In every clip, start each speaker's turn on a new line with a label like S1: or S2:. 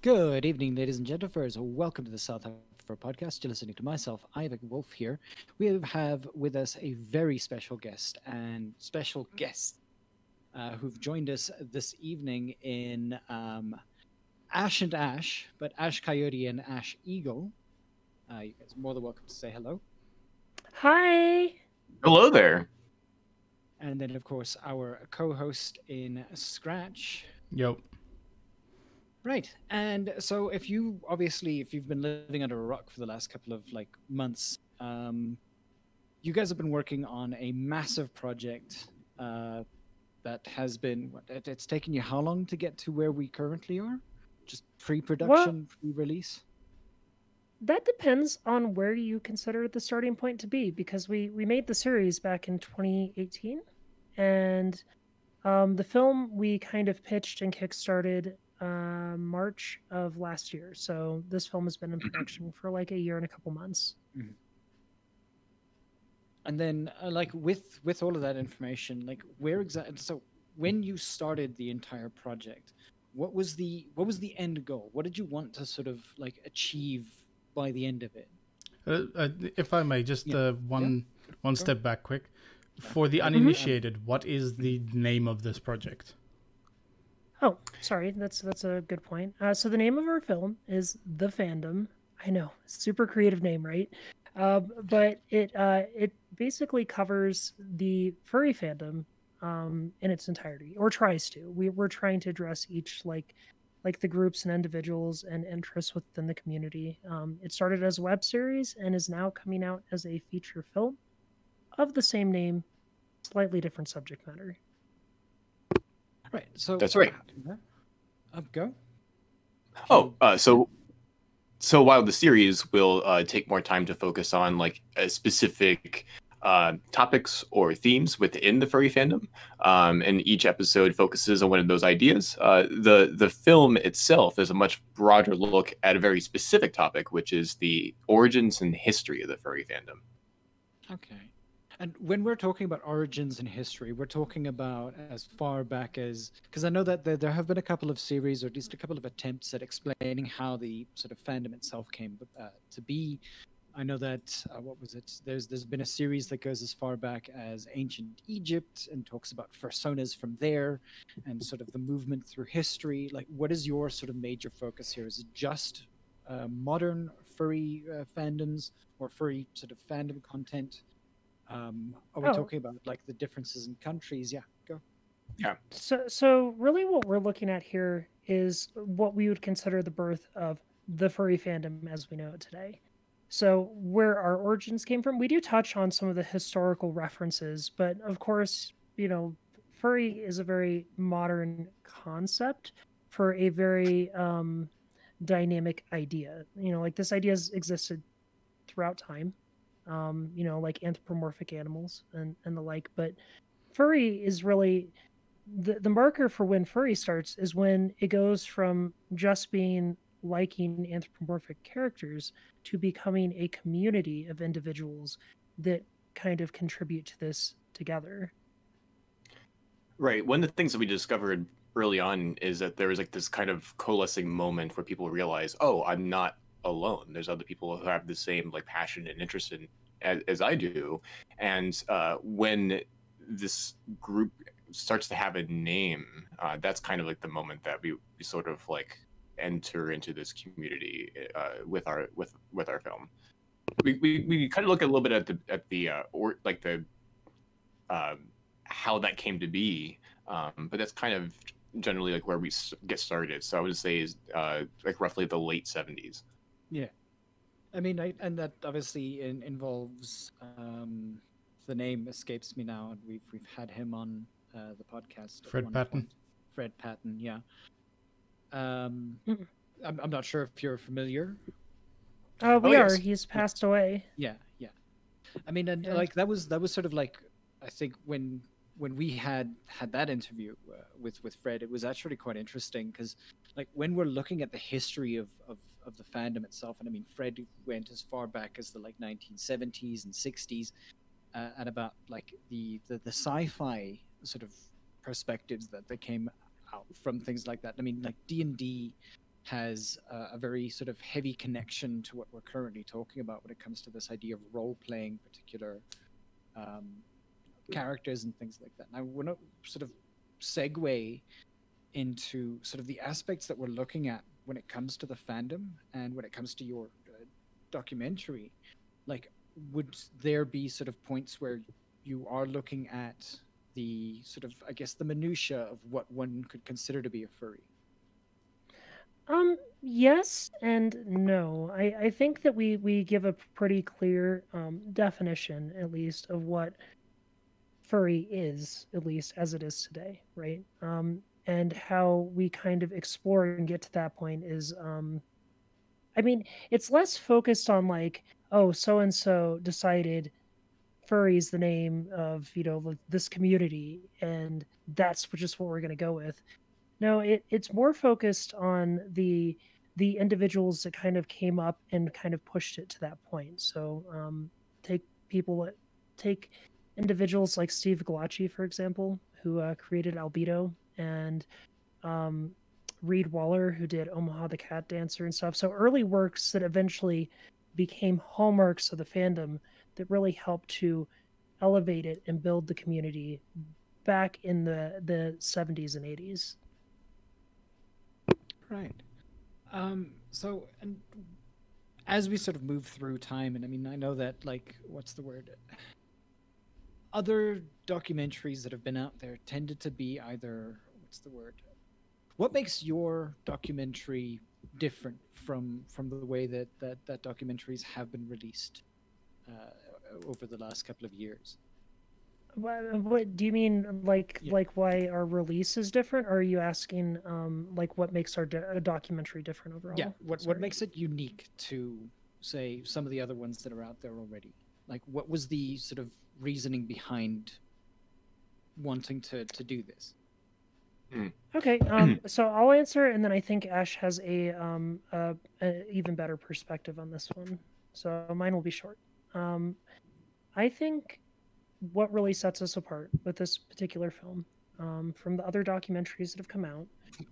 S1: Good evening, ladies and gentlemen. Welcome to the South Africa podcast. You're listening to myself, Ivan Wolf here. We have with us a very special guest and special guests uh, who've joined us this evening in um, Ash and Ash, but Ash Coyote and Ash Eagle. Uh, you guys are more than welcome to say hello.
S2: Hi.
S3: Hello there.
S1: And then, of course, our co host in Scratch.
S4: Yo.
S1: Right. And so if you obviously if you've been living under a rock for the last couple of like months, um you guys have been working on a massive project uh that has been it, it's taken you how long to get to where we currently are? Just pre-production, pre-release?
S2: That depends on where you consider the starting point to be because we we made the series back in 2018 and um, the film we kind of pitched and kickstarted uh, March of last year. So this film has been in
S3: Mm-hmm.
S2: production for like a year and a couple months.
S1: And then uh, like with with all of that information, like where exactly so when you started the entire project, what was the what was the end goal? What did you want to sort of like achieve by the end of it?
S4: Uh, uh, if I may, just
S1: Yeah.
S4: uh, one one
S1: Go.
S4: step back, quick. For the uninitiated, what is the name of this project?
S2: Oh, sorry, that's that's a good point. Uh, so the name of our film is The Fandom. I know, super creative name, right? Uh, but it uh, it basically covers the furry fandom um, in its entirety, or tries to. We we're trying to address each like like the groups and individuals and interests within the community. Um, it started as a web series and is now coming out as a feature film of the same name, slightly different subject matter.
S1: Right. So
S3: That's right.
S1: Up go.
S3: Oh, uh, so so while the series will uh, take more time to focus on like a specific uh, topics or themes within the furry fandom, um, and each episode focuses on one of those ideas. Uh, the the film itself is a much broader look at a very specific topic, which is the origins and history of the furry fandom.
S1: Okay. And when we're talking about origins and history, we're talking about as far back as because I know that there, there have been a couple of series, or at least a couple of attempts at explaining how the sort of fandom itself came uh, to be. I know that uh, what was it? There's there's been a series that goes as far back as ancient Egypt and talks about personas from there, and sort of the movement through history. Like, what is your sort of major focus here? Is it just uh, modern furry uh, fandoms or furry sort of fandom content? Um, are we
S2: Oh.
S1: talking about like the differences in countries? Yeah, go. Yeah.
S2: So, so really, what we're looking at here is what we would consider the birth of the furry fandom as we know it today. So, where our origins came from, we do touch on some of the historical references, but of course, you know, furry is a very modern concept for a very um, dynamic idea. You know, like this idea has existed throughout time. Um, you know, like anthropomorphic animals and and the like, but furry is really the, the marker for when furry starts is when it goes from just being liking anthropomorphic characters to becoming a community of individuals that kind of contribute to this together.
S3: Right. One of the things that we discovered early on is that there was like this kind of coalescing moment where people realize, oh, I'm not alone. There's other people who have the same like passion and interest in as, as I do. And uh, when this group starts to have a name, uh, that's kind of like the moment that we, we sort of like enter into this community uh, with our with with our film. We, we, we kind of look a little bit at the at the uh, or like the um, how that came to be, um, but that's kind of generally like where we get started. So I would say is uh, like roughly the late seventies.
S1: I mean, I, and that obviously in, involves um, the name escapes me now, and we've we've had him on uh, the podcast.
S4: Fred Patten.
S1: point. Fred Patten, yeah. Um,
S2: Mm.
S1: I'm, I'm not sure if you're familiar.
S2: Uh, we
S3: yes.
S2: are. He's passed away.
S1: Yeah, yeah. I mean, and
S2: Yeah.
S1: like that was that was sort of like I think when when we had had that interview uh, with with Fred, it was actually quite interesting because like when we're looking at the history of, of of the fandom itself, and I mean Fred went as far back as the like 1970s and 60s, uh, and about like the, the the sci-fi sort of perspectives that that came out from things like that. I mean, like D and D has uh, a very sort of heavy connection to what we're currently talking about when it comes to this idea of role playing particular um, characters and things like that. Now, we're not sort of segue into sort of the aspects that we're looking at when it comes to the fandom and when it comes to your uh, documentary. Like, would there be sort of points where you are looking at the sort of, I guess, the minutia of what one could consider to be a furry?
S2: Um, yes and no. I, I think that we, we give a pretty clear um, definition, at least, of what furry is, at least as it is today, right? Um, and how we kind of explore and get to that point is, um, I mean, it's less focused on like, oh, so and so decided furry is the name of you know this community, and that's just what we're going to go with. No, it, it's more focused on the the individuals that kind of came up and kind of pushed it to that point. So um, take people take individuals like Steve Gallacci, for example, who uh, created Albedo, and um, Reed Waller, who did Omaha the Cat Dancer and stuff. So early works that eventually became hallmarks of the fandom that really helped to elevate it and build the community back in the the 70s and 80s.
S1: Right. Um, so, and as we sort of move through time, and I mean, I know that, like, what's the word? Other documentaries that have been out there tended to be either, what's the word? What makes your documentary different from from the way that that, that documentaries have been released uh, over the last couple of years?
S2: What, what do you mean? Like
S1: Yeah.
S2: like why our release is different? Or are you asking um like what makes our do- a documentary different overall?
S1: Yeah. What
S2: Sorry.
S1: what makes it unique to say some of the other ones that are out there already? Like, what was the sort of reasoning behind wanting to to do this?
S2: Okay, um, so I'll answer, and then I think Ash has a um a, a even better perspective on this one. So mine will be short. Um, I think what really sets us apart with this particular film um, from the other documentaries that have come out.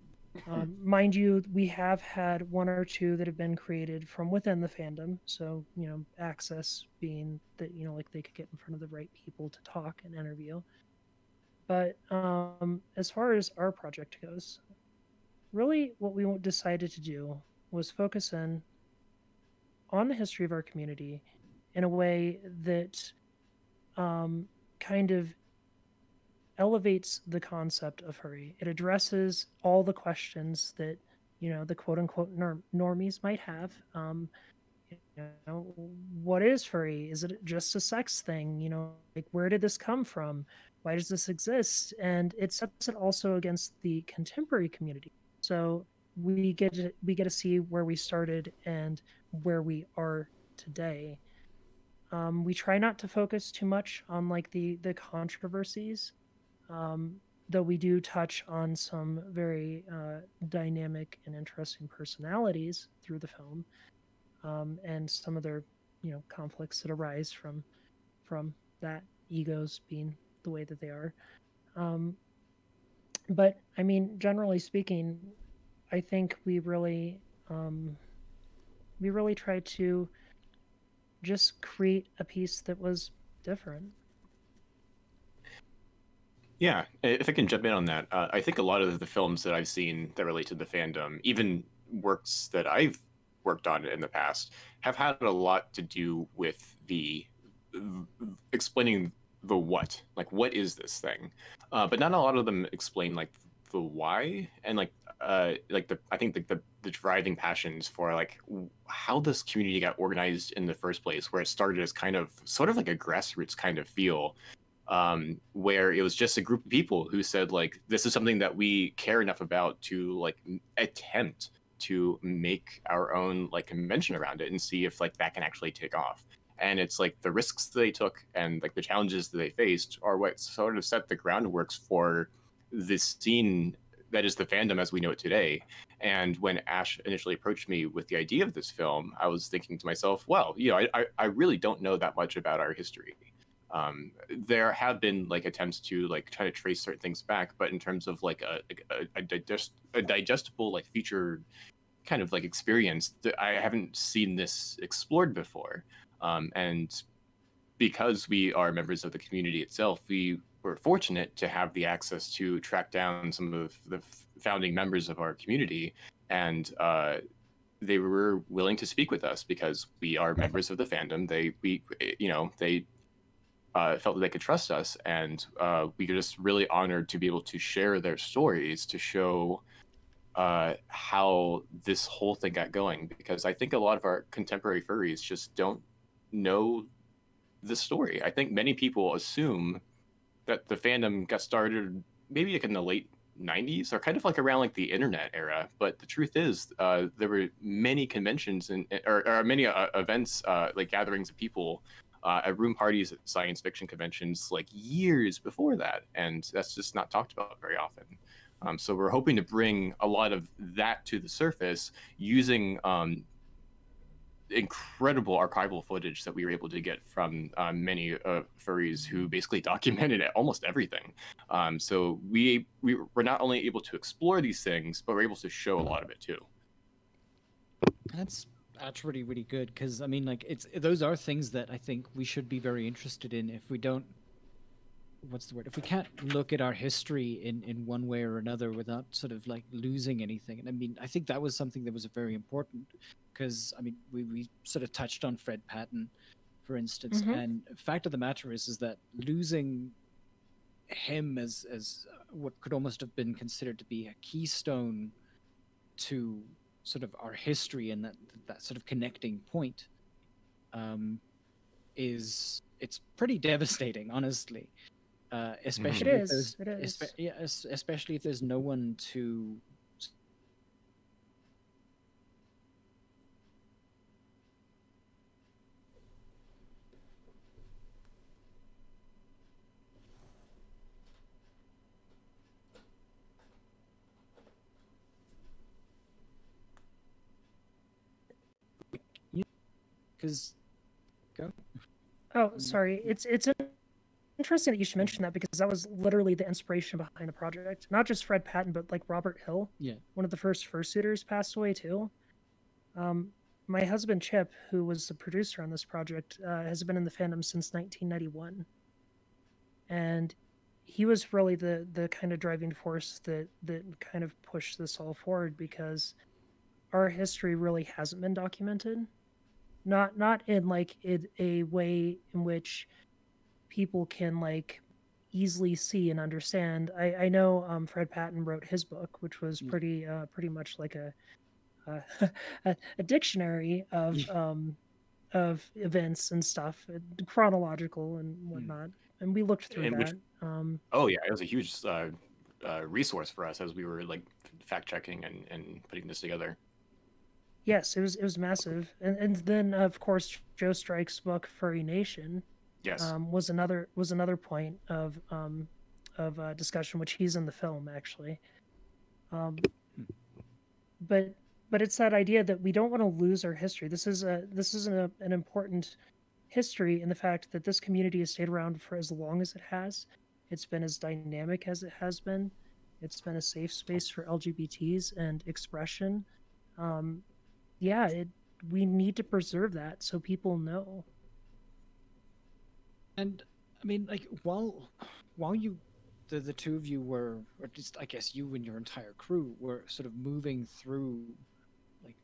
S2: Um, mind you, we have had one or two that have been created from within the fandom. So you know, access being that you know, like they could get in front of the right people to talk and interview. But um, as far as our project goes, really what we decided to do was focus in on the history of our community in a way that um, kind of elevates the concept of furry. It addresses all the questions that you know the quote unquote norm- normies might have. Um, you know, what is furry? Is it just a sex thing? You know, like where did this come from? Why does this exist? And it sets it also against the contemporary community. So we get to, we get to see where we started and where we are today. Um, we try not to focus too much on like the the controversies, um, though we do touch on some very uh, dynamic and interesting personalities through the film, um, and some of their you know conflicts that arise from from that egos being the way that they are. Um, but I mean, generally speaking, I think we really um, we really tried to just create a piece that was different.
S3: Yeah, if I can jump in on that, uh, I think a lot of the films that I've seen that relate to the fandom, even works that I've worked on in the past, have had a lot to do with the explaining the what, like what is this thing, uh, but not a lot of them explain like the why and like uh like the I think the, the the driving passions for like how this community got organized in the first place, where it started as kind of sort of like a grassroots kind of feel um, where it was just a group of people who said like this is something that we care enough about to like attempt to make our own like convention around it and see if like that can actually take off and it's like the risks they took and like the challenges that they faced are what sort of set the groundworks for this scene that is the fandom as we know it today and when ash initially approached me with the idea of this film i was thinking to myself well you know i, I, really don't know that much about our history um, there have been like attempts to like try to trace certain things back, but in terms of like a a, a, digest, a digestible like featured kind of like experience I haven't seen this explored before. Um, and because we are members of the community itself, we were fortunate to have the access to track down some of the founding members of our community, and uh, they were willing to speak with us because we are members of the fandom. They we you know they uh, felt that they could trust us, and uh, we were just really honored to be able to share their stories to show uh, how this whole thing got going. Because I think a lot of our contemporary furries just don't know the story. I think many people assume that the fandom got started maybe like in the late 90s or kind of like around like the internet era. But the truth is uh, there were many conventions and or, or many uh, events uh, like gatherings of people uh, at room parties at science fiction conventions like years before that. And that's just not talked about very often. Um, so we're hoping to bring a lot of that to the surface using um, incredible archival footage that we were able to get from um, many uh, furries who basically documented almost everything. Um, so we we were not only able to explore these things, but we're able to show a lot of it too.
S1: That's that's really really good because I mean like it's those are things that I think we should be very interested in. If we don't, what's the word? If we can't look at our history in in one way or another without sort of like losing anything, and I mean I think that was something that was very important because I mean we, we sort of touched on Fred Patten, for instance,
S2: Mhm.
S1: and fact of the matter is is that losing him as as uh, what could almost have been considered to be a keystone to sort of our history and that that sort of connecting point um, is it's pretty devastating, honestly. Uh, especially
S2: It
S1: if
S2: is,
S1: there's
S2: it is.
S1: espe- yeah, especially if there's no one to because go
S2: Oh, sorry. It's it's interesting that you should mention that because that was literally the inspiration behind the project. Not just Fred Patten, but like Robert Hill.
S1: Yeah.
S2: One of the first fursuiters passed away too. Um, my husband Chip, who was the producer on this project, uh, has been in the fandom since 1991, and he was really the the kind of driving force that that kind of pushed this all forward because our history really hasn't been documented not not in like it, a way in which people can like easily see and understand. I, I know um, Fred Patten wrote his book, which was
S1: Mm.
S2: pretty uh, pretty much like a uh, a, a dictionary of
S1: Mm.
S2: um, of events and stuff, uh, chronological and whatnot. And we looked through
S3: And which-
S2: that. Um,
S3: Oh yeah, it was a huge uh, uh, resource for us as we were like fact checking and, and putting this together.
S2: Yes, it was it was massive. And and then of course Joe Strike's book Furry Nation.
S3: Yes.
S2: um, was another was another point of um, of uh, discussion, which he's in the film actually. Um, but but it's that idea that we don't want to lose our history. This is a this is an, an important history in the fact that this community has stayed around for as long as it has. It's been as dynamic as it has been. It's been a safe space for LGBTs and expression. Um, yeah, it, we need to preserve that so people know.
S1: And I mean, like while while you, the the two of you were, or least I guess you and your entire crew were sort of moving through, like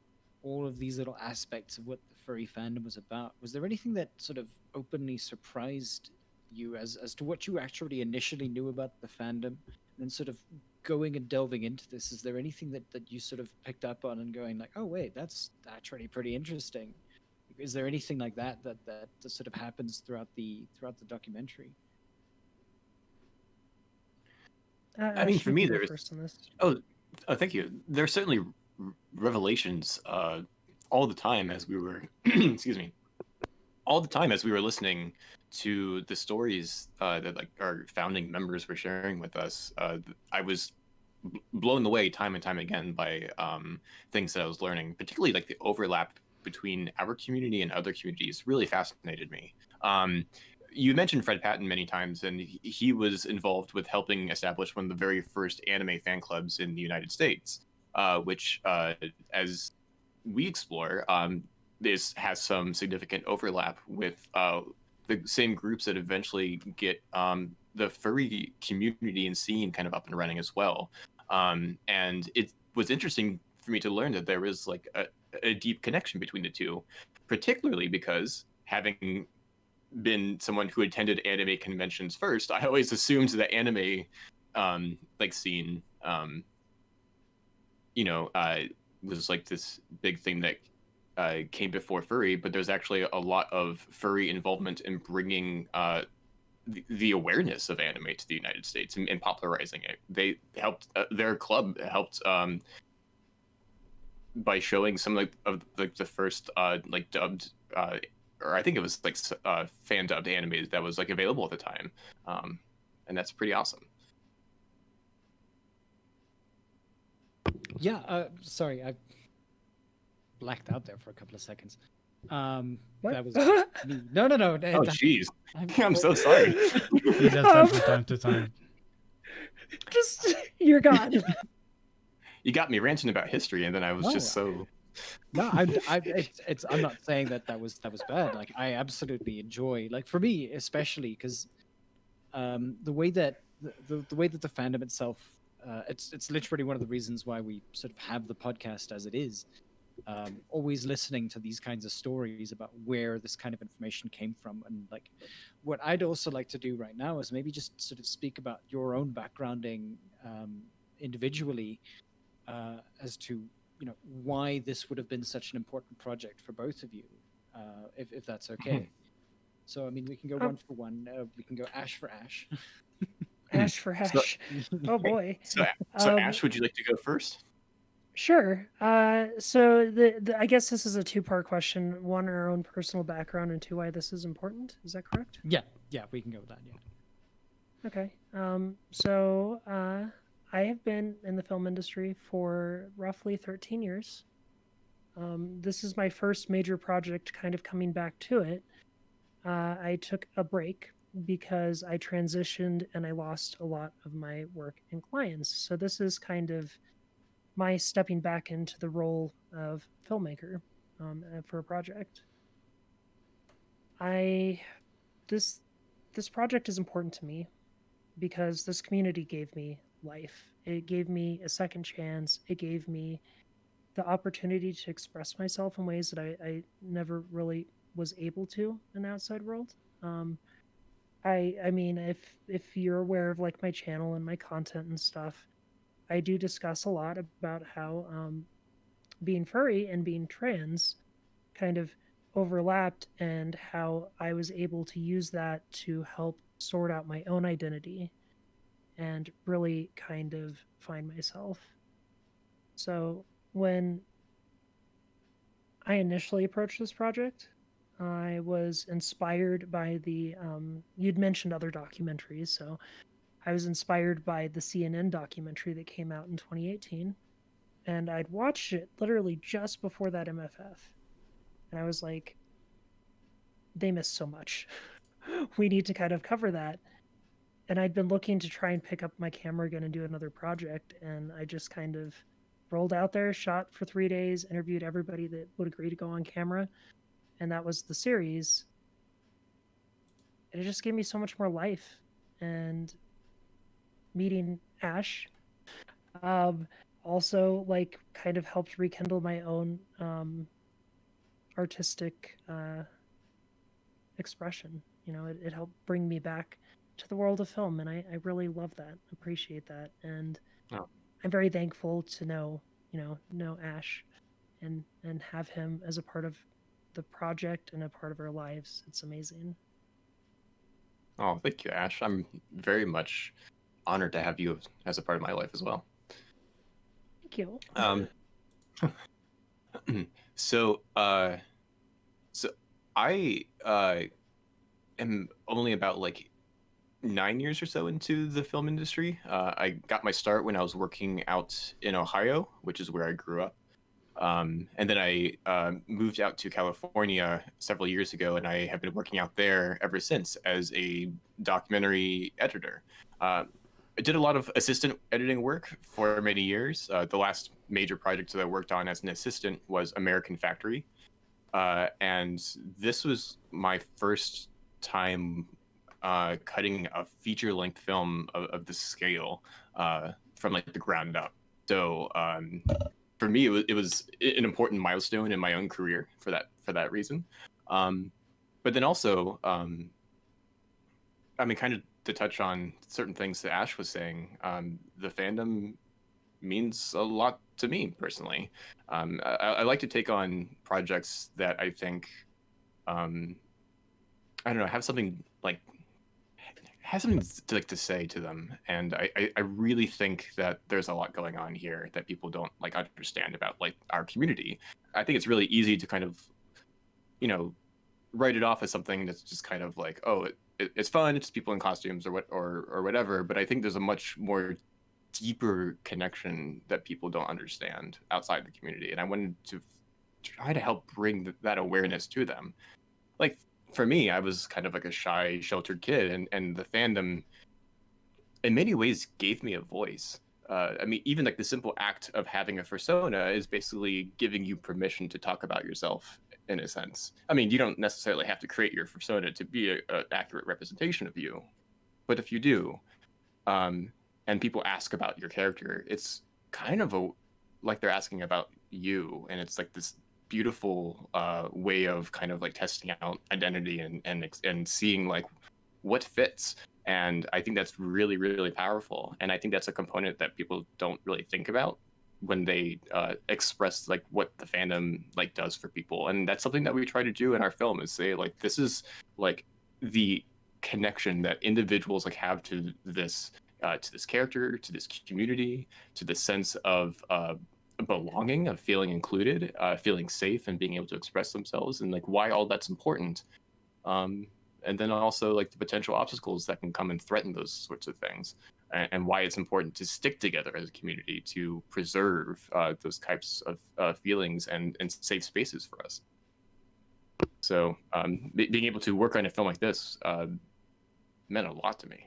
S1: all of these little aspects of what the furry fandom was about. Was there anything that sort of openly surprised you as as to what you actually initially knew about the fandom, and sort of going and delving into this? Is there anything that that you sort of picked up on and going like, oh wait, that's actually pretty interesting? is there anything like that that that, that sort of happens throughout the throughout the documentary
S2: Uh,
S3: I mean,
S2: should
S3: for me, there is-
S2: first on this.
S3: Oh, oh, thank you. There are certainly revelations uh, all the time as we were, excuse me, all the time as we were listening to the stories uh, that like our founding members were sharing with us. Uh, I was blown away time and time again by um, things that I was learning, particularly like the overlap between our community and other communities. Really fascinated me. Um, you mentioned Fred Patten many times, and he- he was involved with helping establish one of the very first anime fan clubs in the United States. uh, which, uh, as we explore, um, this has some significant overlap with uh, the same groups that eventually get um, the furry community and scene kind of up and running as well. Um, and it was interesting for me to learn that there is like a, a deep connection between the two, particularly because having been someone who attended anime conventions first, I always assumed that anime um, like scene, um, you know, uh, was like this big thing that uh, came before furry, but there's actually a lot of furry involvement in bringing uh, the, the, awareness of anime to the United States and, and popularizing it. They helped uh, their club helped um, by showing some of the first uh, like dubbed uh, or I think it was like uh, fan dubbed anime that was like available at the time, um, and that's pretty awesome.
S1: Yeah, sorry, I blacked out there for a couple of seconds. Um,
S2: what?
S1: that was me. No, no, no.
S3: Oh, jeez. I'm, I'm, so sorry.
S4: he does that from time to time.
S2: Just you're gone.
S3: you got me ranting about history, and then I was no, just so.
S1: No, I'm. I, it's, it's. I'm not saying that that was that was bad. Like I absolutely enjoy. Like for me, especially because, um, the way that the, the, the way that the fandom itself, uh, it's it's literally one of the reasons why we sort of have the podcast as it is um, always listening to these kinds of stories about where this kind of information came from. And like what i'd also like to do right now is maybe just sort of speak about your own backgrounding um, individually uh, as to you know why this would have been such an important project for both of you uh, if, if that's okay. Mm-hmm. so i mean we can go um, one for one uh, we can go ash for ash.
S2: Ash for ash. So, oh boy.
S3: So, so um, ash would you like to go first
S2: Sure. Uh, so the, the I guess this is a two part question: one, our own personal background, and two, why this is important. Is that correct?
S1: Yeah. Yeah, we can go with that. Yeah.
S2: Okay. Um, so uh, I have been in the film industry for roughly 13 years. Um, this is my first major project, kind of coming back to it. Uh, I took a break because I transitioned and I lost a lot of my work and clients. So this is kind of my stepping back into the role of filmmaker um, uh, for a project. I this this project is important to me because this community gave me life. It gave me a second chance. It gave me the opportunity to express myself in ways that I, I never really was able to in the outside world. Um, I I mean, if if you're aware of like my channel and my content and stuff, I do discuss a lot about how um, being furry and being trans kind of overlapped and how I was able to use that to help sort out my own identity and really kind of find myself. So when I initially approached this project, I was inspired by the um, you'd mentioned other documentaries, so I was inspired by the CNN documentary that came out in 2018. And I'd watched it literally just before that MFF. And I was like, they missed so much. we need to kind of cover that. And I'd been looking to try and pick up my camera again and do another project. And I just kind of rolled out there, shot for three days, interviewed everybody that would agree to go on camera. And that was the series. And it just gave me so much more life. And meeting Ash. Um, also, like, kind of helped rekindle my own um, artistic uh, expression. You know, it, it helped bring me back to the world of film, and I, I really love that, appreciate that, and oh. I'm very thankful to know, you know, know Ash, and and have him as a part of the project and a part of our lives. It's amazing.
S3: Oh, thank you, Ash. I'm very much honored to have you as a part of my life as well.
S2: Thank you.
S3: Um, so, uh, so I uh, am only about like nine years or so into the film industry. Uh, I got my start when I was working out in Ohio, which is where I grew up. Um, and then I uh, moved out to California several years ago, and I have been working out there ever since as a documentary editor. Uh, I did a lot of assistant editing work for many years. Uh, the last major project that I worked on as an assistant was American Factory, uh, and this was my first time uh, cutting a feature-length film of, of this scale uh, from like the ground up. So um, for me, it was, it was an important milestone in my own career for that for that reason. Um, but then also, um, I mean, kind of to touch on certain things that Ash was saying, um, the fandom means a lot to me personally. Um, I, I, like to take on projects that I think, um, I don't know, have something like have something to like to say to them, and I, I, I really think that there's a lot going on here that people don't like understand about like our community. I think it's really easy to kind of, you know, write it off as something that's just kind of like, oh, it, it, it's fun, it's people in costumes or what or or whatever. But I think there's a much more deeper connection that people don't understand outside the community, and I wanted to try to help bring that awareness to them. Like for me, I was kind of like a shy, sheltered kid, and and the fandom, in many ways, gave me a voice. Uh, I mean, even like the simple act of having a persona is basically giving you permission to talk about yourself in a sense. I mean, you don't necessarily have to create your persona to be an accurate representation of you, but if you do, um, and people ask about your character, it's kind of a like they're asking about you, and it's like this beautiful uh, way of kind of like testing out identity and and and seeing like what fits. And I think that's really really powerful. And I think that's a component that people don't really think about when they uh, express like what the fandom like does for people. And that's something that we try to do in our film is say like this is like the connection that individuals like have to this uh, to this character, to this community, to the sense of uh, belonging, of feeling included, uh, feeling safe, and being able to express themselves, and like why all that's important. Um, and then also like the potential obstacles that can come and threaten those sorts of things, and, and why it's important to stick together as a community to preserve uh, those types of uh, feelings and, and safe spaces for us. So um, b- being able to work on a film like this uh, meant a lot to me.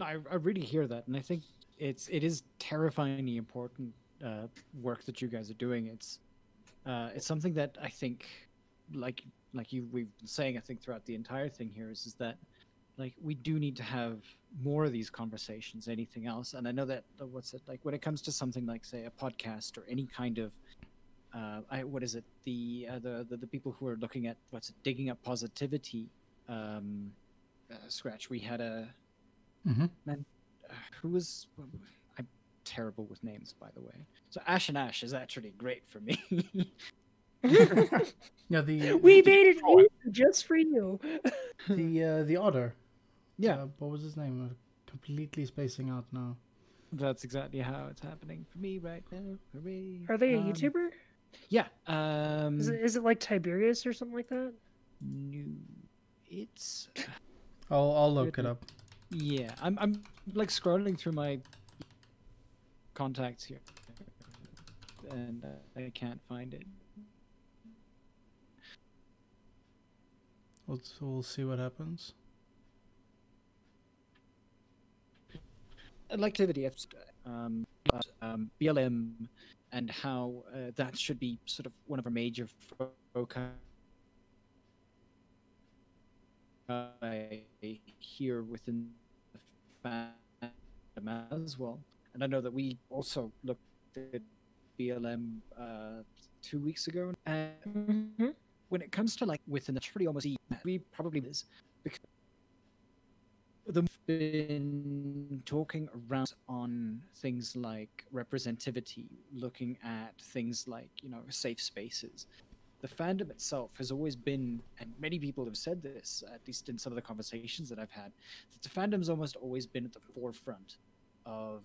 S1: I, I really hear that, and I think it's it is terrifyingly important uh, work that you guys are doing. It's uh, it's something that I think, like like you we've been saying, I think throughout the entire thing here is is that like we do need to have more of these conversations. Anything else? And I know that uh, what's it like when it comes to something like say a podcast or any kind of uh, I, what is it the, uh, the, the the people who are looking at what's it digging up positivity um, uh, scratch we had a
S4: mm-hmm.
S1: man uh, who was I'm terrible with names, by the way. So Ash and Ash is actually great for me.
S4: yeah, the
S2: we made it just for you.
S4: the uh, the otter.
S1: Yeah.
S4: Uh, what was his name? I'm completely spacing out now.
S1: That's exactly how it's happening for me right now. Hooray.
S2: Are they a um, YouTuber?
S1: Yeah. Um,
S2: is, it, is it like Tiberius or something like that?
S1: No, it's.
S4: I'll I'll look it up.
S1: Yeah, I'm I'm like scrolling through my contacts here, and uh, I can't find it.
S4: Let's we'll see what happens.
S1: Activity, um, um, BLM, and how uh, that should be sort of one of our major foci uh, here within the fandom as well and I know that we also looked at BLM uh, two weeks ago. And mm-hmm. When it comes to like within the pretty almost we probably is because they've been talking around on things like representativity, looking at things like you know safe spaces. The fandom itself has always been, and many people have said this, at least in some of the conversations that I've had, that the fandom's almost always been at the forefront of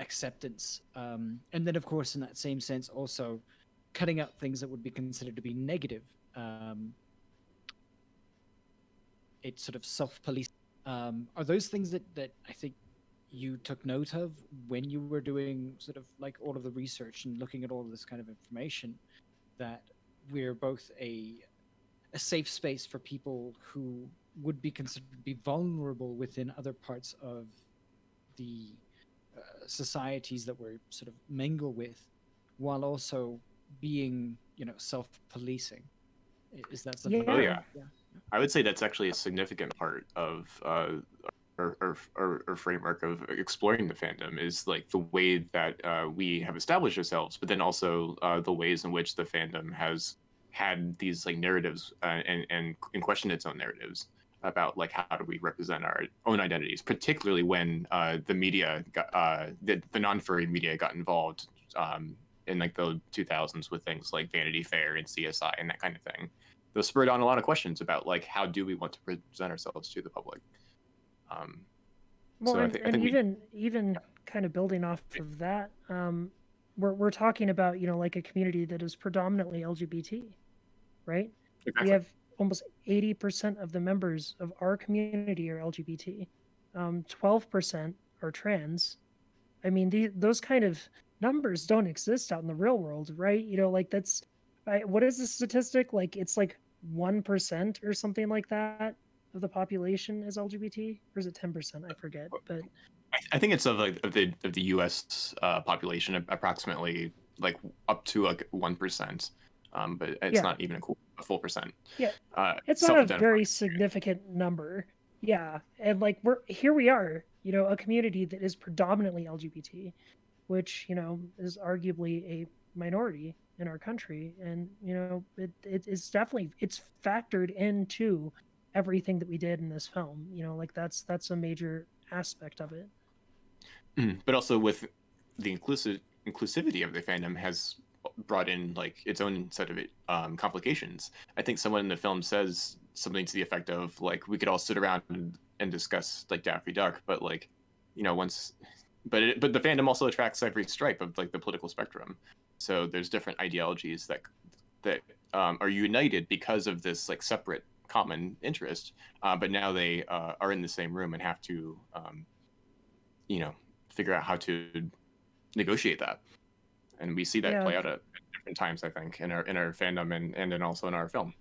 S1: acceptance. Um, and then, of course, in that same sense, also cutting out things that would be considered to be negative. Um, it's sort of self-police. Um, are those things that, that I think you took note of when you were doing sort of like all of the research and looking at all of this kind of information that we're both a a safe space for people who would be considered to be vulnerable within other parts of the uh, societies that we're sort of mingle with, while also being you know self-policing. I- Is that something?
S2: Yeah. Oh,
S3: yeah.
S1: yeah.
S3: I would say that's actually a significant part of uh, our, our, our, our framework of exploring the fandom is like the way that uh, we have established ourselves, but then also uh, the ways in which the fandom has had these like narratives uh, and, and and questioned its own narratives about like how do we represent our own identities, particularly when uh, the media got uh, the, the non-furry media got involved um, in like the 2000s with things like Vanity Fair and CSI and that kind of thing those spurred on a lot of questions about like how do we want to present ourselves to the public. Um,
S2: Well,
S3: So
S2: and,
S3: I
S2: and
S3: think we-
S2: even even kind of building off of that, um, we're we're talking about you know like a community that is predominantly LGBT, right? We have almost eighty percent of the members of our community are LGBT. Um, Twelve percent are trans. I mean, the, those kind of numbers don't exist out in the real world, right? You know, like that's I, what is the statistic? Like it's like one percent or something like that of the population is LGBT, or is it ten percent? I forget, but
S3: I, think it's of like of the of the U.S. Uh, population approximately like up to like one percent, um, but it's
S2: Yeah.
S3: not even a, cool, a full percent.
S2: Yeah.
S3: uh,
S2: it's not a very significant number. Yeah, and like we're here, we are, you know, a community that is predominantly LGBT, which you know is arguably a minority in our country, and you know it, it it's definitely it's factored into everything that we did in this film. You know, like that's that's a major aspect of it.
S3: Mhm. but also with the inclusive inclusivity of the fandom has brought in like its own set of um, complications. I think someone in the film says something to the effect of like we could all sit around and, and discuss like Daffy Duck, but like you know once, but it, but the fandom also attracts every stripe of like the political spectrum. So there's different ideologies that that um, are united because of this like separate common interest, uh, but now they uh, are in the same room and have to um, you know figure out how to negotiate that and we see that
S2: Yeah.
S3: play out at, different times i think in our in our fandom and and then also in our film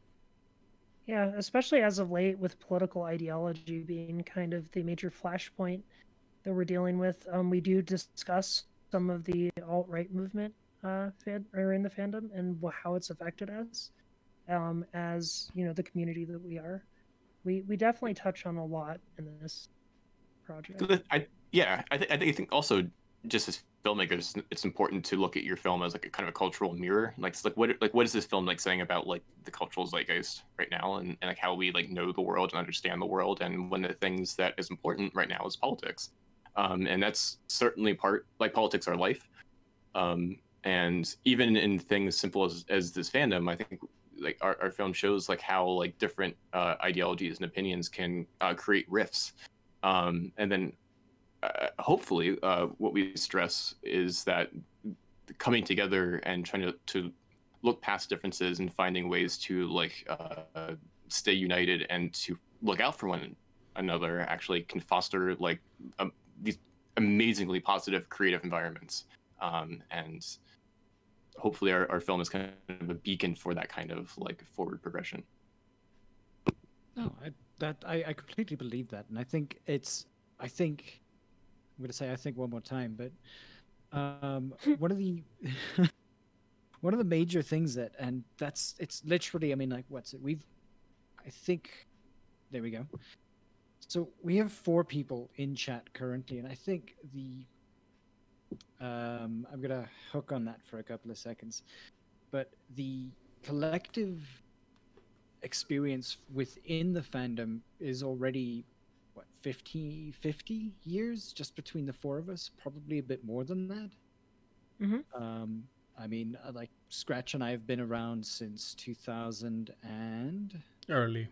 S2: Yeah, especially as of late with political ideology being kind of the major flashpoint that we're dealing with. Um, we do discuss some of the alt right movement uh, fan, or in the fandom and how it's affected us um, as you know the community that we are. We we definitely touch on a lot in this project.
S3: I, yeah I, th- I think I think also just as filmmakers it's important to look at your film as like a kind of a cultural mirror like it's like what like what is this film like saying about like the cultural zeitgeist right now and, and like how we like know the world and understand the world and one of the things that is important right now is politics um, and that's certainly part like politics are life um, and even in things simple as, as this fandom i think like our, our film shows like how like different uh, ideologies and opinions can uh, create rifts. Um, and then uh, hopefully uh, what we stress is that coming together and trying to, to look past differences and finding ways to like uh, stay united and to look out for one another actually can foster like um, these amazingly positive creative environments. Um, and hopefully our, our film is kind of a beacon for that kind of like forward progression
S1: No, I, that I, I completely believe that, and I think it's. I think I'm going to say I think one more time, but um, one of the one of the major things that, and that's it's literally. I mean, like, what's it? We've, I think, there we go. So we have four people in chat currently, and I think the. Um, I'm gonna hook on that for a couple of seconds, but the collective experience within the fandom is already what 50 50 years just between the four of us probably a bit more than that
S2: Mhm.
S1: um i mean uh, like scratch and i have been around since 2000 and
S4: Early.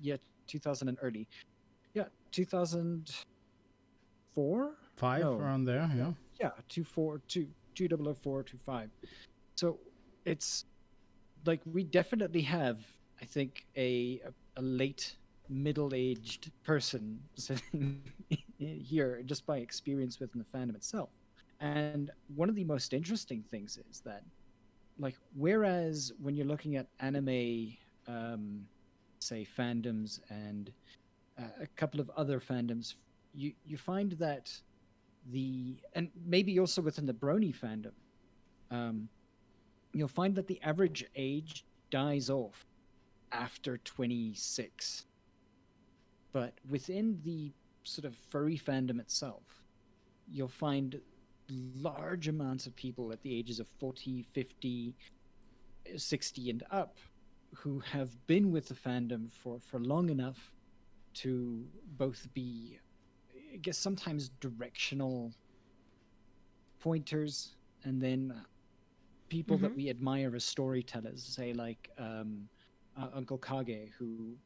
S1: yeah 2000 and early yeah 2004
S4: Five
S1: No.
S4: around there, yeah.
S1: Yeah two four two two double o four two five. So it's like we definitely have i think a a, a late middle-aged person here just by experience within the fandom itself. And one of the most interesting things is that like whereas when you're looking at anime um say fandoms and uh, a couple of other fandoms you you find that the and maybe also within the Brony fandom, um, you'll find that the average age dies off after 26. But within the sort of furry fandom itself, you'll find large amounts of people at the ages of 40, 50, 60 and up who have been with the fandom for, for long enough to both be, I guess, sometimes directional pointers and then people that
S2: Mhm.
S1: we admire as storytellers, say like um, uh, Uncle Kage, who,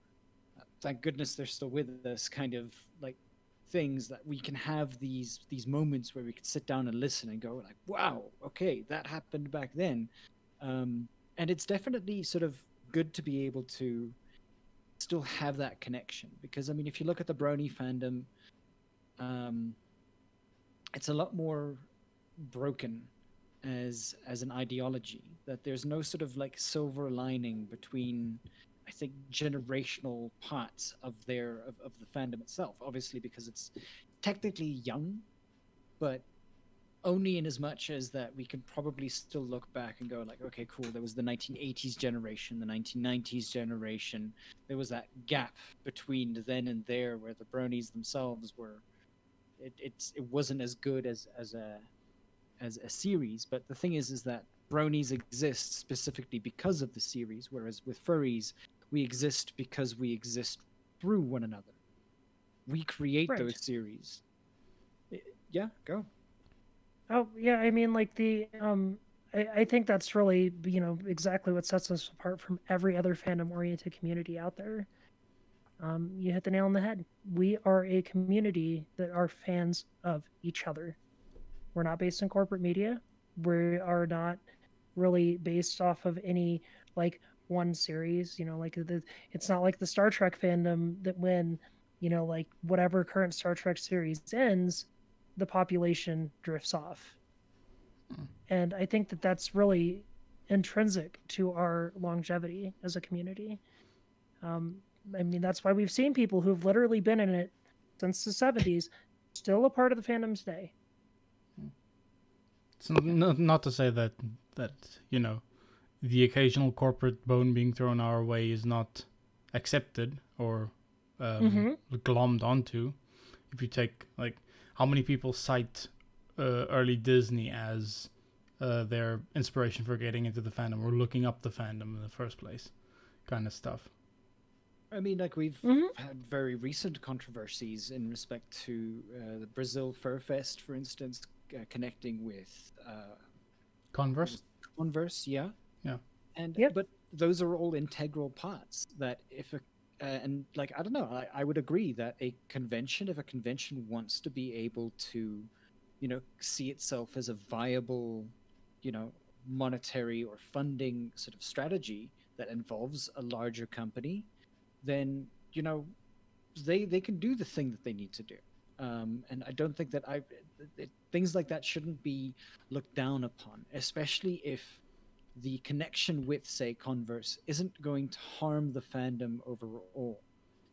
S1: uh, thank goodness they're still with us, kind of like things that we can have these these moments where we can sit down and listen and go like, wow, okay, that happened back then, um, and it's definitely sort of good to be able to still have that connection because I mean, if you look at the Brony fandom, um, it's a lot more broken as as an ideology that there's no sort of like silver lining between i think generational parts of their of, of the fandom itself. Obviously because it's technically young but only in as much as that we can probably still look back and go like okay cool there was the 1980s generation the 1990s generation. There was that gap between then and there where the bronies themselves were it, it's it wasn't as good as as a as a series but the thing is is that bronies exist specifically because of the series whereas with furries we exist because we exist through one another we create
S2: Right.
S1: those series yeah go
S2: Oh yeah, I mean like the um I, I think that's really you know exactly what sets us apart from every other fandom oriented community out there. Um, you hit the nail on the head. We are a community that are fans of each other. We're not based in corporate media. We are not really based off of any like one series. You know, like the it's not like the Star Trek fandom that when you know like whatever current Star Trek series ends, the population drifts off.
S4: Hmm.
S2: And I think that that's really intrinsic to our longevity as a community. Um, I mean, that's why we've seen people who've literally been in it since the 70s, still a part of the fandom today.
S4: It's not, not to say that that you know the occasional corporate bone being thrown our way is not accepted or um, glommed onto. If you take like how many people cite uh, early Disney as uh, their inspiration for getting into the fandom or looking up the fandom in the first place, kind of stuff.
S1: I mean, like we've
S2: Mhm.
S1: had very recent controversies in respect to uh, the Brazil Fur Fest, for instance, uh, connecting with uh,
S4: Converse.
S1: Converse, yeah,
S4: Yeah.
S1: and
S2: Yep.
S1: but those are all integral parts that if a uh, and like I don't know, I, I would agree that a convention, if a convention wants to be able to, you know, see itself as a viable, you know, monetary or funding sort of strategy that involves a larger company, then you know, they they can do the thing that they need to do. Um, and I don't think that I it, things like that shouldn't be looked down upon, especially if the connection with, say, Converse isn't going to harm the fandom overall.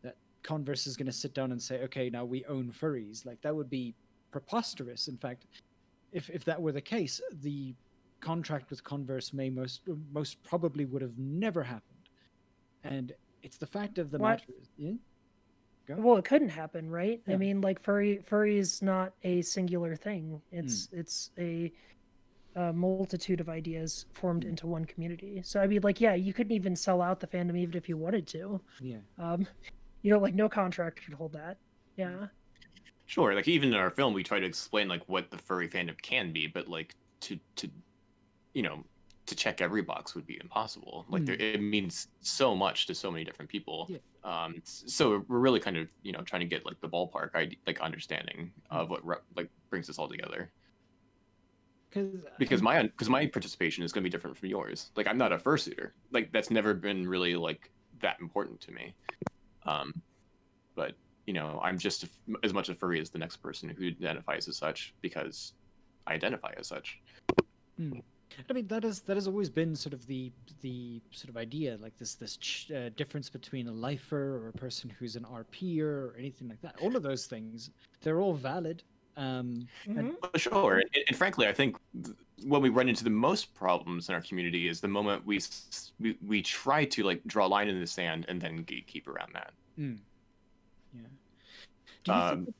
S1: That Converse is going to sit down and say, okay, now we own furries. Like, that would be preposterous. In fact, if, if that were the case, the contract with Converse may most most probably would have never happened. And it's the fact of the
S2: What?
S1: matter. is- Yeah? Go.
S2: Well, it couldn't happen, right? I mean, like furry furry is not a singular thing. It's mm. it's a, a multitude of ideas formed mm. into one community. So I mean, like, yeah, you couldn't even sell out the fandom even if you wanted to.
S1: yeah.
S2: Um, you know, like no contract could hold that. Yeah. Mm.
S3: Sure, like even in our film, we try to explain like what the furry fandom can be, but like to to, you know, to check every box would be impossible. Like there, it means so much to so many different people.
S1: Yeah.
S3: Um, so we're really kind of you know trying to get like the ballpark like understanding of what like brings us all together.
S1: Because
S3: Because my because my participation is going to be different from yours. Like I'm not a fursuiter. Like that's never been really like that important to me. Um, but you know, I'm just a as much a furry as the next person who identifies as such because I identify as such.
S1: I mean that is that has always been sort of the the sort of idea like this this ch- uh, difference between a lifer or a person who's an RPer or anything like that. All of those things they're all valid. Um,
S2: Mhm.
S3: Well, Sure, and, and frankly, I think th- when we run into the most problems in our community is the moment we s- we, we try to like draw a line in the sand and then gatekeep around that.
S1: mm, yeah. Do you
S3: Um,
S1: think,